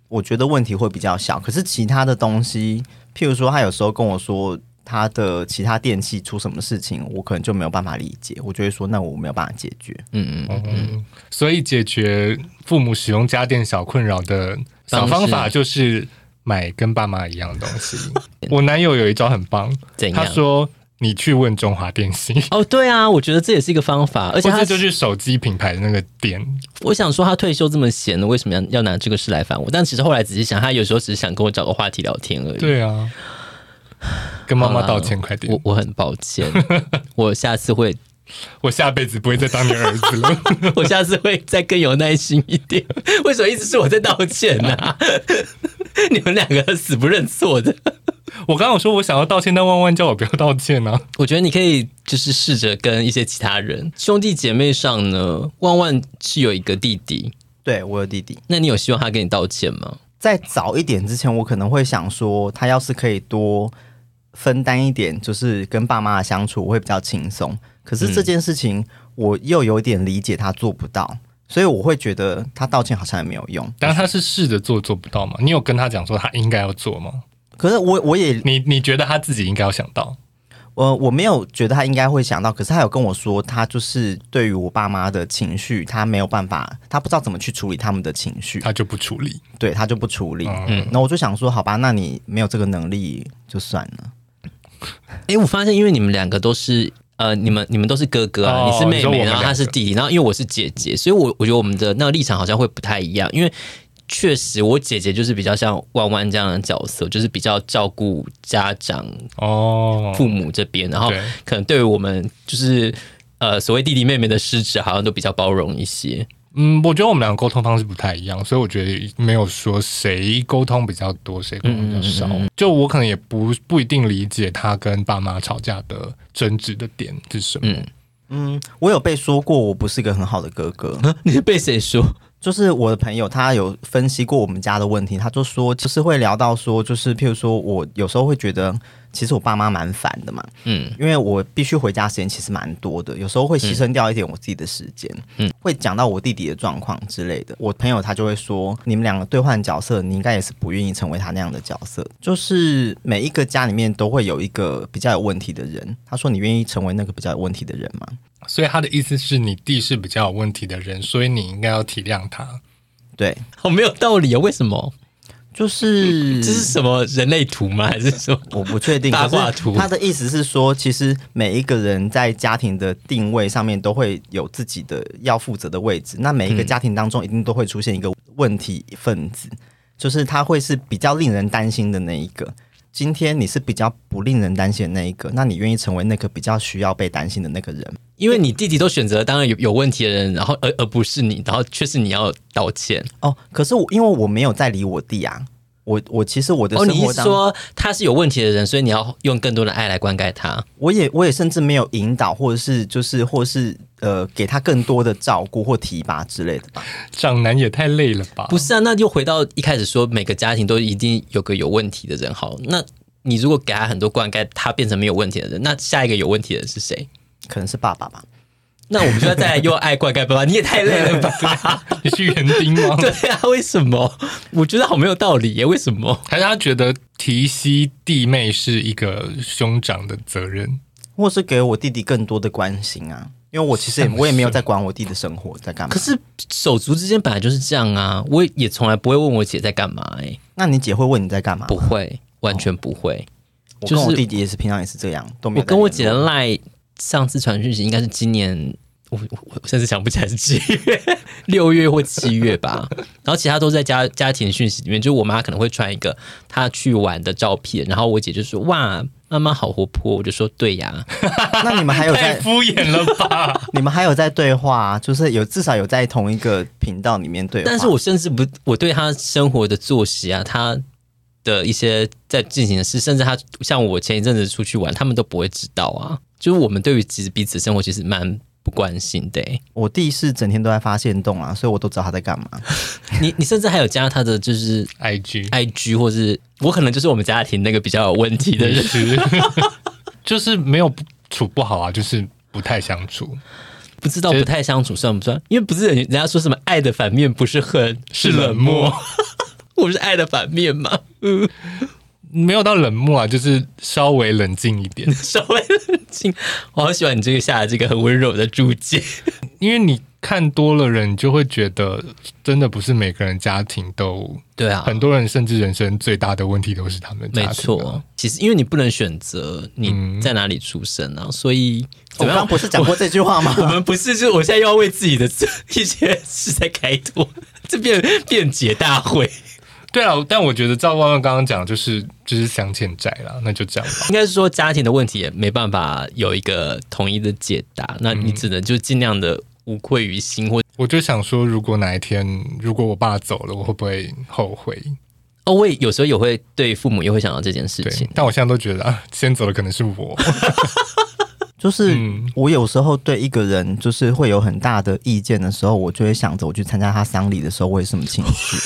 C: 我觉得问题会比较小。可是其他的东西，譬如说他有时候跟我说他的其他电器出什么事情，我可能就没有办法理解，我就会说那我没有办法解决。
A: 嗯嗯嗯。所以解决父母使用家电小困扰的小方法就是买跟爸妈一样的东西。我男友有一招很棒，怎样？他说。你去问中华电信 哦，对啊，我觉得这也是一个方法，而且他就是手机品牌的那个店。我想说，他退休这么闲了，为什么要要拿这个事来烦我？但其实后来仔细想，他有时候只是想跟我找个话题聊天而已。对啊。
B: 跟妈妈道歉，快点！
A: 我我很抱歉，我下次会，
B: 我下辈子不会再当你儿子了，
A: 我下次会再更有耐心一点。为什么一直是我在道歉呢、啊？你们两个死不认错的。
B: 我刚刚有说我想要道歉，但万万叫我不要道歉呢、啊。
A: 我觉得你可以就是试着跟一些其他人兄弟姐妹上呢，万万是有一个弟弟，
C: 对，我有弟弟。
A: 那你有希望他跟你道歉吗？
C: 在早一点之前，我可能会想说，他要是可以多分担一点，就是跟爸妈的相处，我会比较轻松。可是这件事情，我又有点理解他做不到，嗯、所以我会觉得他道歉好像也没有用。
B: 但他是试着做，做不到吗？你有跟他讲说他应该要做吗？
C: 可是我我也
B: 你你觉得他自己应该要想到？
C: 呃我没有觉得他应该会想到，可是他有跟我说，他就是对于我爸妈的情绪，他没有办法，他不知道怎么去处理他们的情绪，
B: 他就不处理，
C: 对，他就不处理。
B: 嗯，
C: 那我就想说，好吧，那你没有这个能力就算了。
A: 哎、欸，我发现，因为你们两个都是呃，你们你们都是哥哥啊，哦、你是妹妹，然后他是弟弟，然后因为我是姐姐，所以我我觉得我们的那个立场好像会不太一样，因为。确实，我姐姐就是比较像弯弯这样的角色，就是比较照顾家长哦，父母这边，然后可能对于我们就是呃所谓弟弟妹妹的失职，好像都比较包容一些。
B: 嗯，我觉得我们两个沟通方式不太一样，所以我觉得没有说谁沟通比较多，谁沟通比较少。嗯嗯嗯，就我可能也不不一定理解他跟爸妈吵架的争执的点是什么。嗯，
C: 嗯，我有被说过我不是一个很好的哥哥，
A: 你是被谁说？
C: 就是我的朋友，他有分析过我们家的问题，他就说，就是会聊到说，就是譬如说我有时候会觉得，其实我爸妈蛮烦的嘛，嗯，因为我必须回家时间其实蛮多的，有时候会牺牲掉一点我自己的时间，嗯，会讲到我弟弟的状况之类的。我朋友他就会说，你们两个兑换角色，你应该也是不愿意成为他那样的角色。就是每一个家里面都会有一个比较有问题的人，他说，你愿意成为那个比较有问题的人吗？
B: 所以他的意思是你弟是比较有问题的人，所以你应该要体谅他。
C: 对，
A: 好没有道理啊！为什么？
C: 就是
A: 这是什么人类图吗？还是说
C: 我不确定？八卦图。他的意思是说，其实每一个人在家庭的定位上面都会有自己的要负责的位置。那每一个家庭当中一定都会出现一个问题分子，嗯、就是他会是比较令人担心的那一个。今天你是比较不令人担心的那一个，那你愿意成为那个比较需要被担心的那个人？
A: 因为你弟弟都选择当然有有问题的人，然后而而不是你，然后却是你要道歉
C: 哦。可是我因为我没有在理我弟啊。我我其实我的生活，哦，你是说
A: 他是有问题的人，所以你要用更多的爱来灌溉他。
C: 我也我也甚至没有引导，或者是就是或是呃给他更多的照顾或提拔之类的吧。
B: 长男也太累了吧？
A: 不是啊，那就回到一开始说，每个家庭都一定有个有问题的人。好，那你如果给他很多灌溉，他变成没有问题的人，那下一个有问题的人是谁？
C: 可能是爸爸吧。
A: 那我们就要再来又爱怪怪爸爸，你也太累了吧？
B: 你是园丁吗？
A: 对啊，为什么？我觉得好没有道理耶，为什么？
B: 还是他觉得提携弟妹是一个兄长的责任，
C: 或是给我弟弟更多的关心啊？因为我其实也我也没有在管我弟的生活在干嘛。
A: 可是手足之间本来就是这样啊，我也从来不会问我姐在干嘛哎。
C: 那你姐会问你在干嘛？
A: 不会，完全不会。
C: 我跟我弟弟也是平常也是这样，都没有。
A: 我跟我姐的赖。上次传讯息应该是今年，我我我甚至想不起来是几月，六月或七月吧。然后其他都在家家庭讯息里面，就我妈可能会传一个她去玩的照片，然后我姐就说：“哇，妈妈好活泼。”我就说：“对呀。”
C: 那你们还有在
B: 敷衍了吧？
C: 你们还有在对话，就是有至少有在同一个频道里面对话。
A: 但是我甚至不，我对她生活的作息啊，她的一些在进行的事，甚至她像我前一阵子出去玩，他们都不会知道啊。就是我们对于其实彼此生活其实蛮不关心的。
C: 我弟是整天都在发现动啊，所以我都知道他在干嘛。
A: 你你甚至还有加他的就是
B: IG
A: IG，或是我可能就是我们家庭那个比较有问题的人，
B: 就是没有处不好啊，就是不太相处。
A: 不知道不太相处算不算？因为不是人人家说什么爱的反面不是恨是冷漠，我是爱的反面嘛。嗯。
B: 没有到冷漠啊，就是稍微冷静一点，
A: 稍微冷静。我好喜欢你这个下的这个很温柔的注解，
B: 因为你看多了人，就会觉得真的不是每个人家庭都
A: 对啊。
B: 很多人甚至人生最大的问题都是他们家庭啊。
A: 没错，其实因为你不能选择你在哪里出生啊，嗯、所以
C: 我刚刚不是讲过这句话吗？
A: 我们不是，就是我现在又要为自己的一些事在开脱，这变辩解大会。
B: 对啊，但我觉得赵万万刚刚讲就是就是镶欠债了，那就这样吧。
A: 应该是说家庭的问题也没办法有一个统一的解答，那你只能就尽量的无愧于心。或
B: 我就想说，如果哪一天如果我爸走了，我会不会后悔？
A: 哦，我也有时候也会对父母也会想到这件事情，
B: 但我现在都觉得啊，先走的可能是我。
C: 就是我有时候对一个人就是会有很大的意见的时候，我就会想着我去参加他丧礼的时候，我有什么情绪？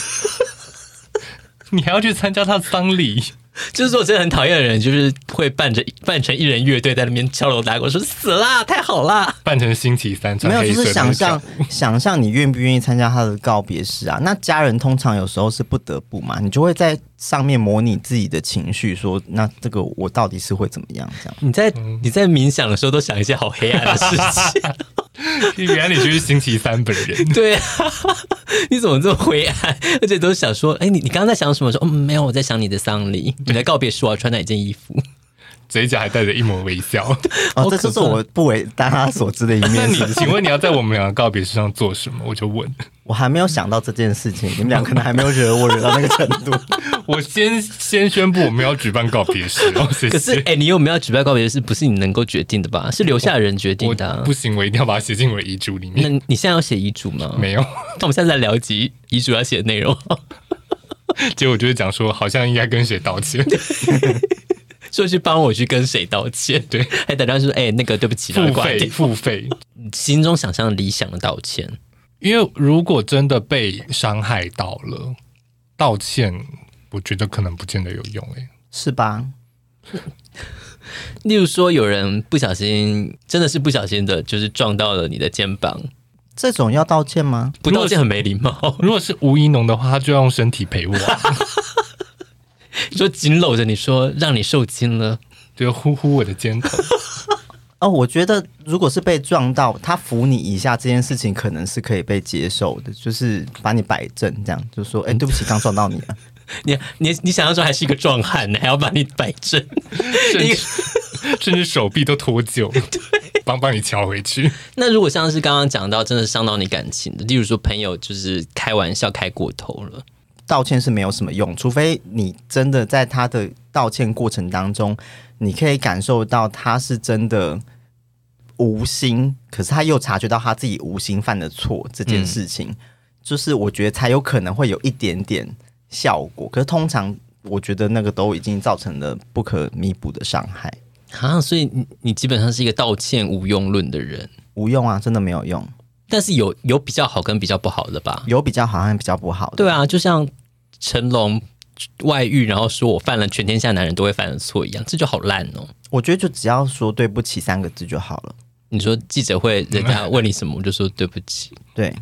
B: 你还要去参加他的丧礼？
A: 就是我真的很讨厌的人，就是会扮着扮成一人乐队在那边敲锣打鼓，说死啦，太好啦，
B: 扮成星期三，
C: 没有，就是想象 想象你愿不愿意参加他的告别式啊？那家人通常有时候是不得不嘛，你就会在上面模拟自己的情绪，说那这个我到底是会怎么样？这样
A: 你在你在冥想的时候都想一些好黑暗的事情。
B: 原来你就是星期三本人，
A: 对啊，你怎么这么灰暗？而且都想说，哎，你你刚刚在想什么？说，嗯，没有，我在想你的丧礼，你的告别式，我要穿哪一件衣服？
B: 嘴角还带着一抹微笑。
C: 哦，这就是我不为大家所知的一面。
B: 那你请问你要在我们两个告别式上做什么？我就问。
C: 我还没有想到这件事情，你们俩可能还没有惹我惹到那个程度。
B: 我先先宣布我们要举办告别式哦。
A: 可是，哎、欸，你有没有要举办告别式？不是你能够决定的吧？是留下的人决定的、啊。
B: 不行，我一定要把它写进我的遗嘱里面。
A: 那你现在要写遗嘱吗？
B: 没有。
A: 那我们现在来聊集遗嘱要写的内容。
B: 结果就是讲说，好像应该跟谁道歉。
A: 说去帮我去跟谁道歉，对，还等他说，哎、欸，那个对不起，
B: 付费付费，
A: 心中想象理想的道歉，
B: 因为如果真的被伤害到了，道歉，我觉得可能不见得有用，哎，
C: 是吧？
A: 例如说，有人不小心，真的是不小心的，就是撞到了你的肩膀，
C: 这种要道歉吗？
A: 不道歉很没礼貌。
B: 如果是吴怡农的话，他就要用身体陪我。
A: 你 说紧搂着，你说让你受惊了，
B: 就呼呼我的肩头。
C: 哦，我觉得如果是被撞到，他扶你一下这件事情可能是可以被接受的，就是把你摆正，这样就说，哎，对不起，刚撞到你了。
A: 你你你想象中还是一个壮汉，还要把你摆正，
B: 甚至甚至手臂都脱臼，对，帮帮你乔回去。
A: 那如果像是刚刚讲到，真的伤到你感情的，例如说朋友就是开玩笑开过头了。
C: 道歉是没有什么用，除非你真的在他的道歉过程当中，你可以感受到他是真的无心，可是他又察觉到他自己无心犯的错这件事情，嗯、就是我觉得才有可能会有一点点效果。可是通常我觉得那个都已经造成了不可弥补的伤害
A: 啊，所以你你基本上是一个道歉无用论的人，
C: 无用啊，真的没有用。
A: 但是有有比较好跟比较不好的吧？
C: 有比较好，还比较不好的。
A: 对啊，就像。成龙外遇，然后说我犯了全天下男人都会犯的错一样，这就好烂哦。
C: 我觉得就只要说对不起三个字就好了。
A: 你说记者会，人家问你什么，我就说对不起。
C: 对，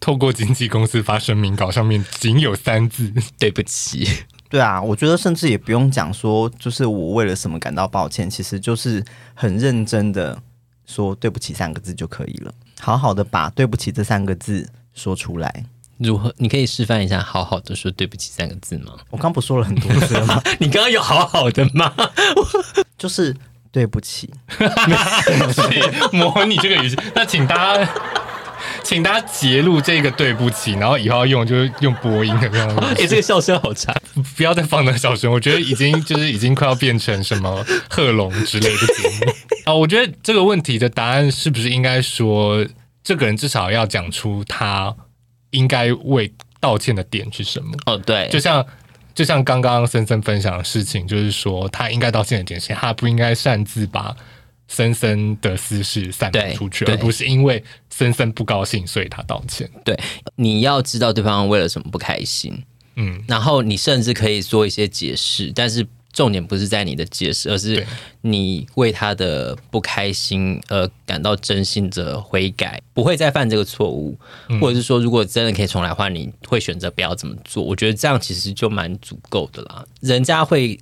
B: 透过经纪公司发声明稿上面仅有三字
A: 对不起。
C: 对啊，我觉得甚至也不用讲说，就是我为了什么感到抱歉，其实就是很认真的说对不起三个字就可以了。好好的把对不起这三个字说出来。
A: 如何？你可以示范一下“好好的说对不起”三个字吗？
C: 我刚不说了很多次了吗？
A: 你刚刚有好好的吗？
C: 就是对不起，
B: 模拟这个语气。那请大家，请大家截录这个对不起，然后以后要用就是用播音的这样。
A: 哎、欸，这个笑声好差，
B: 不要再放那个笑声。我觉得已经就是已经快要变成什么贺龙之类的节目 啊。我觉得这个问题的答案是不是应该说，这个人至少要讲出他。应该为道歉的点是什么？
A: 哦，对，
B: 就像就像刚刚森森分享的事情，就是说他应该道歉的点是，他不应该擅自把森森的私事散布出去，而不是因为森森不高兴，所以他道歉。
A: 对，你要知道对方为了什么不开心，嗯，然后你甚至可以做一些解释，但是。重点不是在你的解释，而是你为他的不开心而感到真心的悔改，不会再犯这个错误，嗯、或者是说，如果真的可以重来的话，你会选择不要这么做。我觉得这样其实就蛮足够的啦。人家会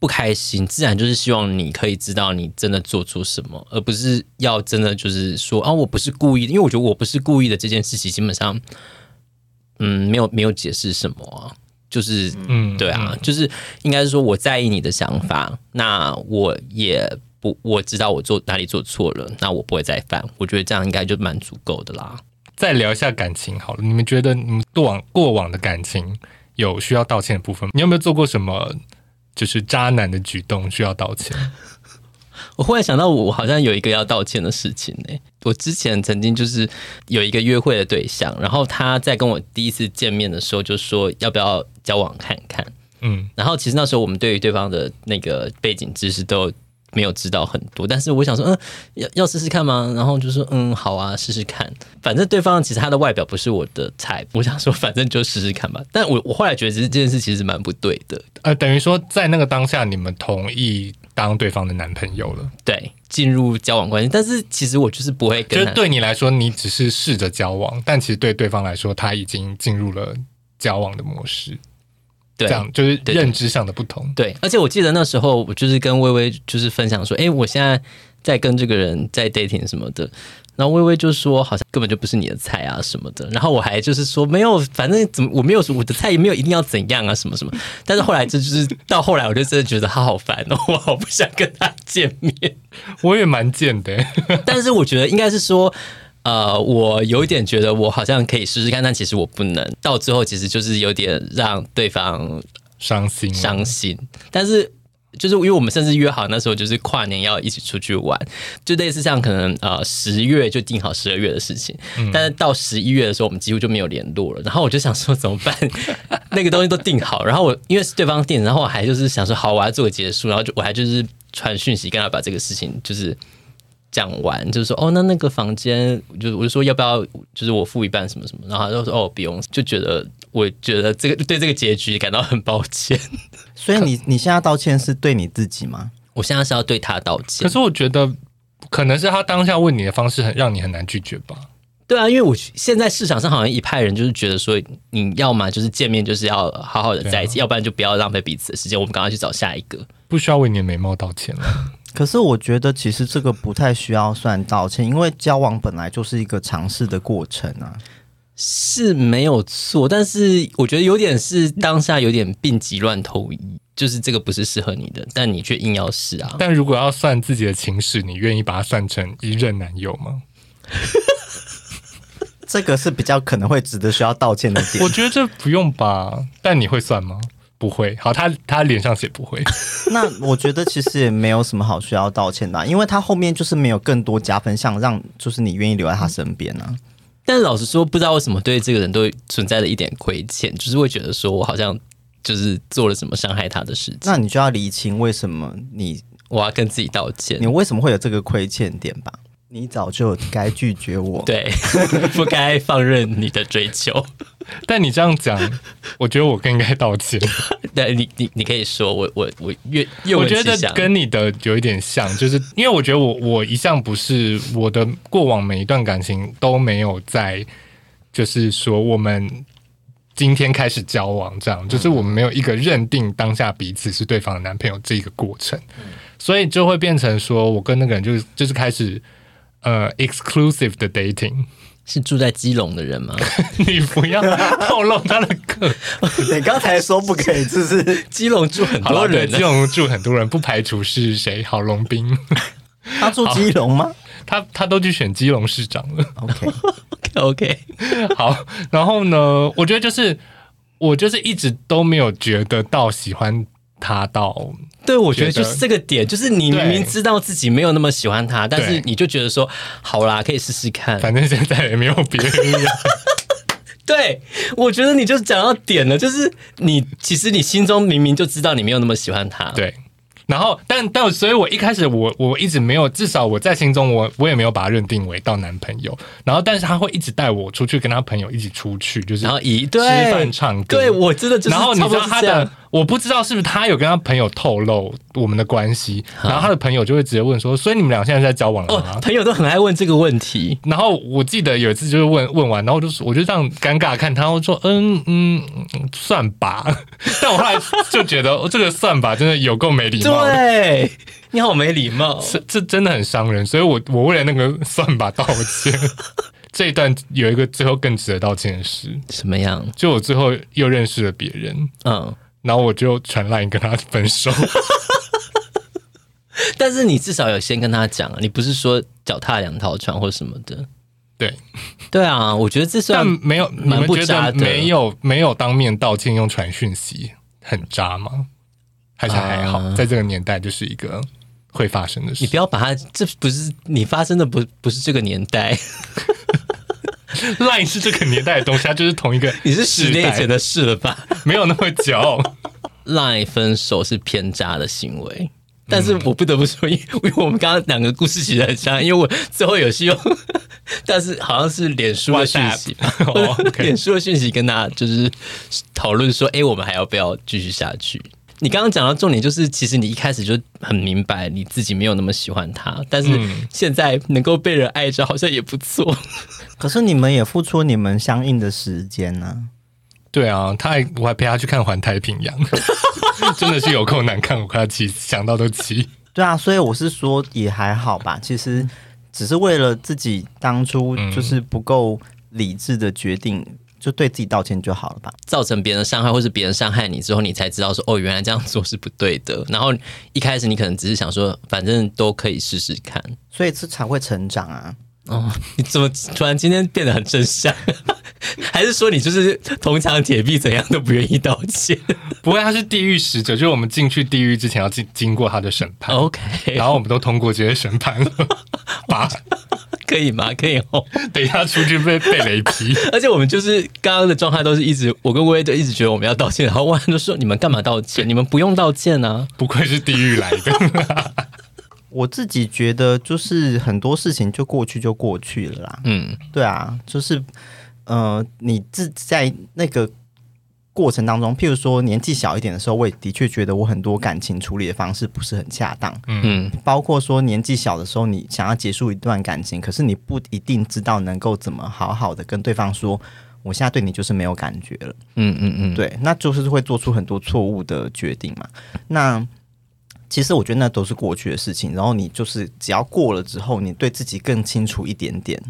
A: 不开心，自然就是希望你可以知道你真的做出什么，而不是要真的就是说啊，我不是故意的。因为我觉得我不是故意的这件事情，基本上，嗯，没有没有解释什么啊。就是，嗯，对啊，嗯、就是应该是说我在意你的想法，那我也不我知道我做哪里做错了，那我不会再犯。我觉得这样应该就蛮足够的啦。
B: 再聊一下感情好了，你们觉得你们过往过往的感情有需要道歉的部分。你有没有做过什么就是渣男的举动需要道歉？
A: 我忽然想到，我好像有一个要道歉的事情呢。我之前曾经就是有一个约会的对象，然后他在跟我第一次见面的时候就说要不要交往看看。嗯，然后其实那时候我们对于对方的那个背景知识都没有知道很多，但是我想说，嗯，要要试试看吗？然后就说，嗯，好啊，试试看。反正对方其实他的外表不是我的菜，我想说，反正就试试看吧。但我我后来觉得，其实这件事其实蛮不对的。
B: 呃，等于说在那个当下，你们同意当对方的男朋友了，
A: 对，进入交往关系。但是其实我就是不会跟，
B: 就是对你来说，你只是试着交往，但其实对对方来说，他已经进入了交往的模式。对，这样就是认知上的不同。
A: 对，而且我记得那时候，我就是跟薇薇就是分享说，哎，我现在在跟这个人在 dating 什么的。然后薇薇就说，好像根本就不是你的菜啊什么的。然后我还就是说，没有，反正怎么我没有我的菜也没有一定要怎样啊什么什么。但是后来这就是到后来，我就真的觉得他好烦哦，我好不想跟他见面。
B: 我也蛮贱的，
A: 但是我觉得应该是说。呃，我有一点觉得我好像可以试试看，但其实我不能。到最后其实就是有点让对方
B: 伤心，
A: 伤心。但是就是因为我们甚至约好那时候就是跨年要一起出去玩，就类似像可能呃十月就定好十二月的事情，嗯、但是到十一月的时候我们几乎就没有联络了。然后我就想说怎么办？那个东西都定好，然后我因为是对方定，然后我还就是想说好，我要做个结束，然后就我还就是传讯息跟他把这个事情就是。讲完就是说哦，那那个房间，就是我就说要不要，就是我付一半什么什么，然后他就说哦不用，就觉得我觉得这个对这个结局感到很抱歉。
C: 所以你你现在道歉是对你自己吗？
A: 我现在是要对他道歉。
B: 可是我觉得可能是他当下问你的方式很让你很难拒绝吧？
A: 对啊，因为我现在市场上好像一派人就是觉得说，你要么就是见面就是要好好的在一起，啊、要不然就不要浪费彼此的时间，我们赶快去找下一个。
B: 不需要为你的美貌道歉了。
C: 可是我觉得其实这个不太需要算道歉，因为交往本来就是一个尝试的过程啊，
A: 是没有错。但是我觉得有点是当下有点病急乱投医，就是这个不是适合你的，但你却硬要试啊。
B: 但如果要算自己的情史，你愿意把它算成一任男友吗？
C: 这个是比较可能会值得需要道歉的点。
B: 我觉得这不用吧，但你会算吗？不会，好，他他脸上写不会。
C: 那我觉得其实也没有什么好需要道歉的，啊，因为他后面就是没有更多加分项，让就是你愿意留在他身边呢，啊。
A: 但是老实说，不知道为什么对这个人都存在了一点亏欠，就是会觉得说我好像就是做了什么伤害他的事情。
C: 那你就要理清为什么你
A: 我要跟自己道歉，
C: 你为什么会有这个亏欠点吧？你早就该拒绝我，
A: 对，不该放任你的追求。
B: 但你这样讲，我觉得我更应该道歉。
A: 对，你你你可以说我我我越
B: 我觉得跟你的有一点像，就是因为我觉得我我一向不是我的过往每一段感情都没有在，就是说我们今天开始交往这样，就是我们没有一个认定当下彼此是对方的男朋友这一个过程，所以就会变成说我跟那个人就是就是开始。呃，exclusive 的 dating
A: 是住在基隆的人吗？
B: 你不要透露他的个。
C: 你刚才说不可以，就是
A: 基隆住很多人，
B: 基隆住很多人，不排除是谁。郝龙斌，
C: 他住基隆吗？
B: 他他都去选基隆市长了。
A: OK，OK，okay. okay.
B: 好。然后呢，我觉得就是我就是一直都没有觉得到喜欢。他到
A: 对，我觉得就是这个点，就是你明明知道自己没有那么喜欢他，但是你就觉得说好啦，可以试试看，
B: 反正现在也没有别人。
A: 对，我觉得你就讲到点了，就是你其实你心中明明就知道你没有那么喜欢他，
B: 对。然后，但但所以，我一开始我我一直没有，至少我在心中我我也没有把他认定为到男朋友。然后，但是他会一直带我出去跟他朋友一起出去，就是
A: 然后一
B: 吃饭唱歌。
A: 对，我真的就是。
B: 然后你知道他的。我不知道是不是他有跟他朋友透露我们的关系，然后他的朋友就会直接问说：“所以你们俩现在在交往了吗？”
A: 哦，朋友都很爱问这个问题。
B: 然后我记得有一次就是问问完，然后我就我就这样尴尬看他，我说：“嗯嗯，算吧。”但我后来就觉得这个算吧真的有够没礼貌。
A: 对，你好没礼貌，
B: 这这真的很伤人。所以我我为了那个算吧道歉。这一段有一个最后更值得道歉的事，
A: 什么样？
B: 就我最后又认识了别人。嗯。然后我就传 line 跟他分手，
A: 但是你至少有先跟他讲啊，你不是说脚踏两条船或什么的？
B: 对，
A: 对啊，我觉得这算
B: 没有
A: 蛮不渣的，
B: 没有没有当面道歉用传讯息很渣吗？还是还好，呃、在这个年代就是一个会发生的事。
A: 你不要把它，这不是你发生的不，不不是这个年代。
B: Line 是这个年代的东西，它就是同一个。
A: 你是十年前的事了吧？
B: 没有那么久。
A: Line 分手是偏渣的行为，但是我不得不说，因为我们刚刚两个故事其实很像，因为我最后有希望，但是好像是脸书的讯息吧，脸书的讯息跟大家就是讨论说，哎，我们还要不要继续下去？你刚刚讲到重点，就是其实你一开始就很明白你自己没有那么喜欢他，但是现在能够被人爱着，好像也不错。
C: 可是你们也付出你们相应的时间呢、啊？
B: 对啊，他还我还陪他去看《环太平洋》，真的是有够难看，我快要气，想到都气。
C: 对啊，所以我是说也还好吧。其实只是为了自己当初就是不够理智的决定。就对自己道歉就好了吧。
A: 造成别人伤害，或是别人伤害你之后，你才知道说哦，原来这样做是不对的。然后一开始你可能只是想说，反正都可以试试看，
C: 所以这才会成长啊。
A: 哦，你怎么突然今天变得很正向？还是说你就是铜墙铁壁，怎样都不愿意道歉？
B: 不会，他是地狱使者，就是我们进去地狱之前要经经过他的审判。
A: OK，
B: 然后我们都通过这些审判了，吧？
A: 可以吗？可以哦。
B: 等一下出去被被雷劈。
A: 而且我们就是刚刚的状态都是一直，我跟薇薇都一直觉得我们要道歉，然后万就说：“你们干嘛道歉？你们不用道歉啊！”
B: 不愧是地狱来的。
C: 我自己觉得，就是很多事情就过去就过去了啦。嗯，对啊，就是呃，你自在那个。过程当中，譬如说年纪小一点的时候，我也的确觉得我很多感情处理的方式不是很恰当。嗯，包括说年纪小的时候，你想要结束一段感情，可是你不一定知道能够怎么好好的跟对方说，我现在对你就是没有感觉了。嗯嗯嗯，对，那就是会做出很多错误的决定嘛。那其实我觉得那都是过去的事情，然后你就是只要过了之后，你对自己更清楚一点点。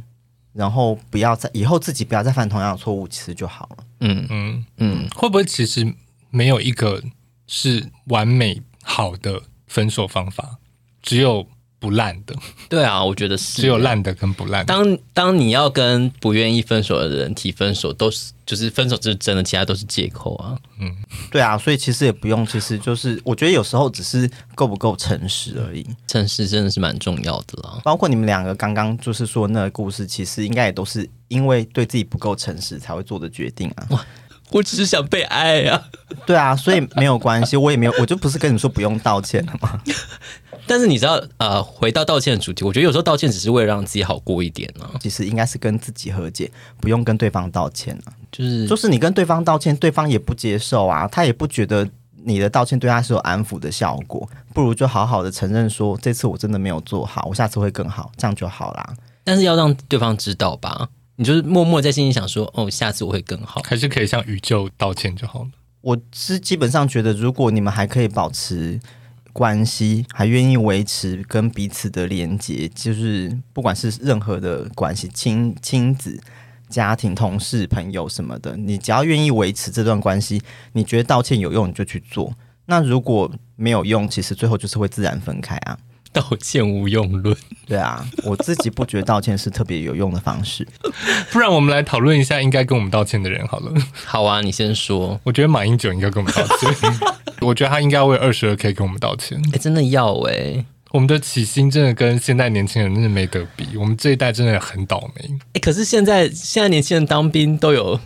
C: 然后不要再以后自己不要再犯同样的错误，其实就好了。
B: 嗯嗯嗯，会不会其实没有一个是完美好的分手方法，只有。不烂的，
A: 对啊，我觉得是
B: 只有烂的跟不烂的。
A: 当当你要跟不愿意分手的人提分手，都是就是分手就是真的，其他都是借口啊。
C: 嗯，对啊，所以其实也不用，其实就是我觉得有时候只是够不够诚实而已。
A: 诚实真的是蛮重要的啦。
C: 包括你们两个刚刚就是说那个故事，其实应该也都是因为对自己不够诚实才会做的决定啊。
A: 哇，我只是想被爱啊。
C: 对啊，所以没有关系，我也没有，我就不是跟你说不用道歉了吗？
A: 但是你知道，呃，回到道歉的主题，我觉得有时候道歉只是为了让自己好过一点呢、啊。
C: 其实应该是跟自己和解，不用跟对方道歉啊。
A: 就是
C: 就是你跟对方道歉，对方也不接受啊，他也不觉得你的道歉对他是有安抚的效果。不如就好好的承认说，这次我真的没有做好，我下次会更好，这样就好啦。
A: 但是要让对方知道吧，你就是默默在心里想说，哦，下次我会更好，
B: 还是可以向宇宙道歉就好了。
C: 我是基本上觉得，如果你们还可以保持。关系还愿意维持跟彼此的连接，就是不管是任何的关系，亲亲子、家庭、同事、朋友什么的，你只要愿意维持这段关系，你觉得道歉有用，你就去做。那如果没有用，其实最后就是会自然分开啊。
A: 道歉无用论，
C: 对啊，我自己不觉得道歉是特别有用的方式。
B: 不然我们来讨论一下应该跟我们道歉的人好了。
A: 好啊，你先说。
B: 我觉得马英九应该跟我们道歉。我觉得他应该为二十二 K 跟我们道歉。
A: 哎、欸，真的要哎、欸，
B: 我们的起薪真的跟现在年轻人真的没得比。我们这一代真的很倒霉。哎、
A: 欸，可是现在现在年轻人当兵都有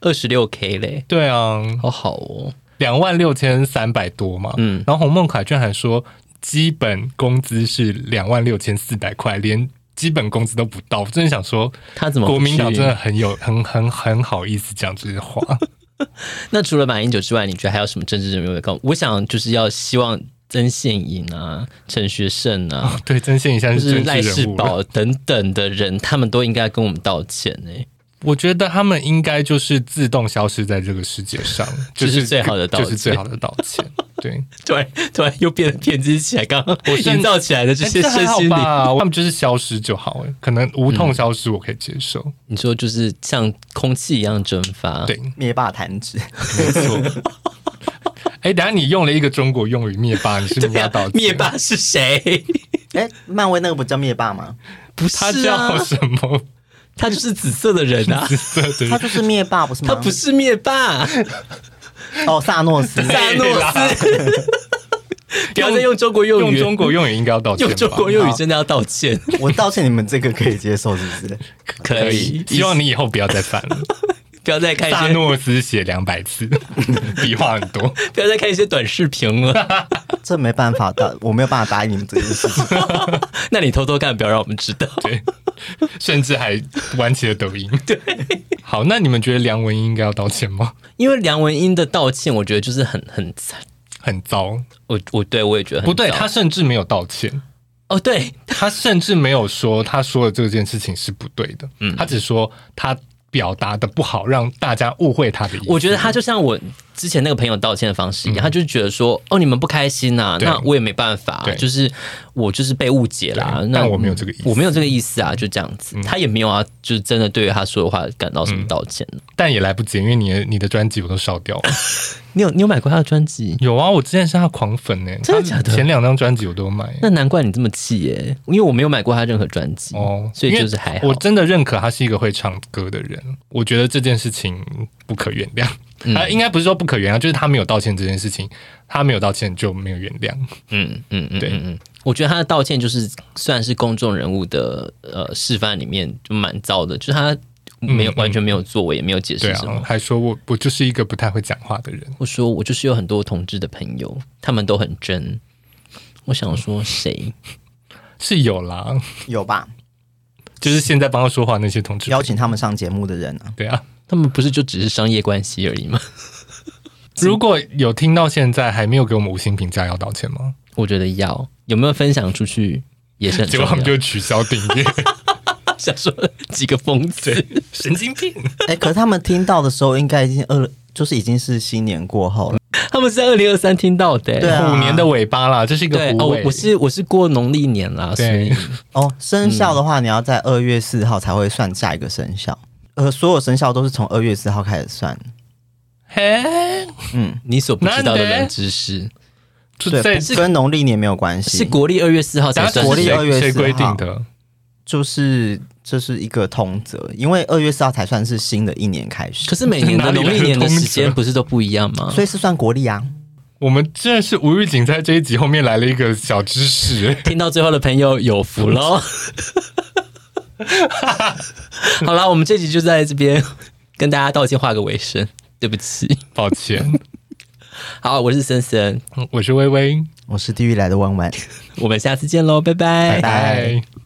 A: 二十六 K 嘞。
B: 对啊，
A: 好好哦，
B: 两万六千三百多嘛。嗯，然后洪孟凯居然还说。基本工资是两万六千四百块，连基本工资都不到。我真的想说，
A: 他怎么
B: 国民党真的很有 很很很好意思讲这些话？
A: 那除了马英九之外，你觉得还有什么政治人物会告？我想就是要希望曾宪颖啊、陈学圣啊，
B: 哦、对，曾宪颖像是
A: 赖世宝 等等的人，他们都应该跟我们道歉呢、欸。
B: 我觉得他们应该就是自动消失在这个世界上，就是、
A: 是最好的道歉，
B: 就是最好的道歉。对，
A: 突然突然又变得偏激起来，刚刚我营造起来的这些身心灵、
B: 欸，他们就是消失就好了，可能无痛消失我可以接受。嗯、
A: 你说就是像空气一样蒸发，
B: 对，
C: 灭霸弹指，
B: 没错。哎、欸，等下你用了一个中国用语“灭霸”，你是不是要道歉？
A: 灭霸是谁？
C: 哎、欸，漫威那个不叫灭霸吗？
A: 不是、啊，
B: 他叫什么？
A: 他就是紫色的人啊，
B: 紫色的人
C: 他就是灭霸，不是吗？
A: 他不是灭霸，
C: 哦，萨诺斯，
A: 萨诺斯。不要再用中国用语，
B: 用中国用语应该要道歉。
A: 用中国用语真的要道歉。
C: 我道歉，你们这个可以接受是不是？
A: 可以。
B: 希望你以后不要再犯了，
A: 不要再看
B: 萨诺斯写两百次，笔画很多，
A: 不要再看一些短视频了。
C: 这没办法的，我没有办法答应你们这件事情。
A: 那你偷偷看，不要让我们知道。
B: 对，甚至还玩起了抖音。
A: 对，
B: 好，那你们觉得梁文音应该要道歉吗？
A: 因为梁文音的道歉，我觉得就是很很惨。
B: 很糟，
A: 我我对我也觉得很
B: 不对，他甚至没有道歉。
A: 哦，对，
B: 他甚至没有说他说的这件事情是不对的。嗯，他只说他表达的不好，让大家误会他的意思。
A: 我觉得他就像我之前那个朋友道歉的方式一样，嗯、他就是觉得说，哦，你们不开心呐、啊，那我也没办法，就是我就是被误解啦。那
B: 我没有这个意思，
A: 我没有这个意思啊，就这样子。嗯、他也没有啊，就是真的对于他说的话感到什么道歉、嗯、
B: 但也来不及，因为你的你的专辑我都烧掉了。
A: 你有你有买过他的专辑？
B: 有啊，我之前是他狂粉呢、欸。
A: 真的假的？
B: 前两张专辑我都买。
A: 那难怪你这么气耶，因为我没有买过他任何专辑哦，所以就是还好。
B: 我真的认可他是一个会唱歌的人，我觉得这件事情不可原谅。嗯、他应该不是说不可原谅，就是他没有道歉这件事情，他没有道歉就没有原谅。
A: 嗯嗯嗯，对嗯嗯，我觉得他的道歉就是算是公众人物的呃示范里面就蛮糟的，就是他。没有完全没有作为，也没有解释什么，
B: 啊、还说我我就是一个不太会讲话的人。
A: 我说我就是有很多同志的朋友，他们都很真。我想说谁
B: 是有啦，
C: 有吧？
B: 就是现在帮他说话那些同志，
C: 邀请他们上节目的人啊，
B: 对啊，
A: 他们不是就只是商业关系而已吗？
B: 如果有听到现在还没有给我们五星评价，要道歉吗？
A: 我觉得要，有没有分享出去也是很重要。
B: 结果他们就取消订阅。
A: 想说几个疯子
B: 神经病，
C: 哎、欸，可是他们听到的时候，应该已经二，就是已经是新年过后了。
A: 他们是在二零二三听到的，
C: 对、啊，
B: 虎年的尾巴啦，这是一个虎尾。
A: 哦，我是我是过农历年啦，所以
C: 哦，生肖的话，你要在二月四号才会算下一个生肖，呃，所有生肖都是从二月四号开始算。
A: 嘿，嗯，你所不知道的冷知识，
C: 对，跟农历年没有关系，
A: 是国历二月四号才算。
C: 国历二月四号
B: 谁规定的？
C: 就是这是一个通则，因为二月四号才算是新的一年开始。
A: 可是每年的农历年的时间不是都不一样吗？
C: 所以是算国历啊。
B: 我们真的是无预警，在这一集后面来了一个小知识，
A: 听到最后的朋友有福喽。好了，我们这集就在这边跟大家道歉，画个尾声。对不起，
B: 抱歉。
A: 好，我是森森，
B: 我是微微，
C: 我是地狱来的弯弯，
A: 我们下次见喽，拜拜，
C: 拜拜。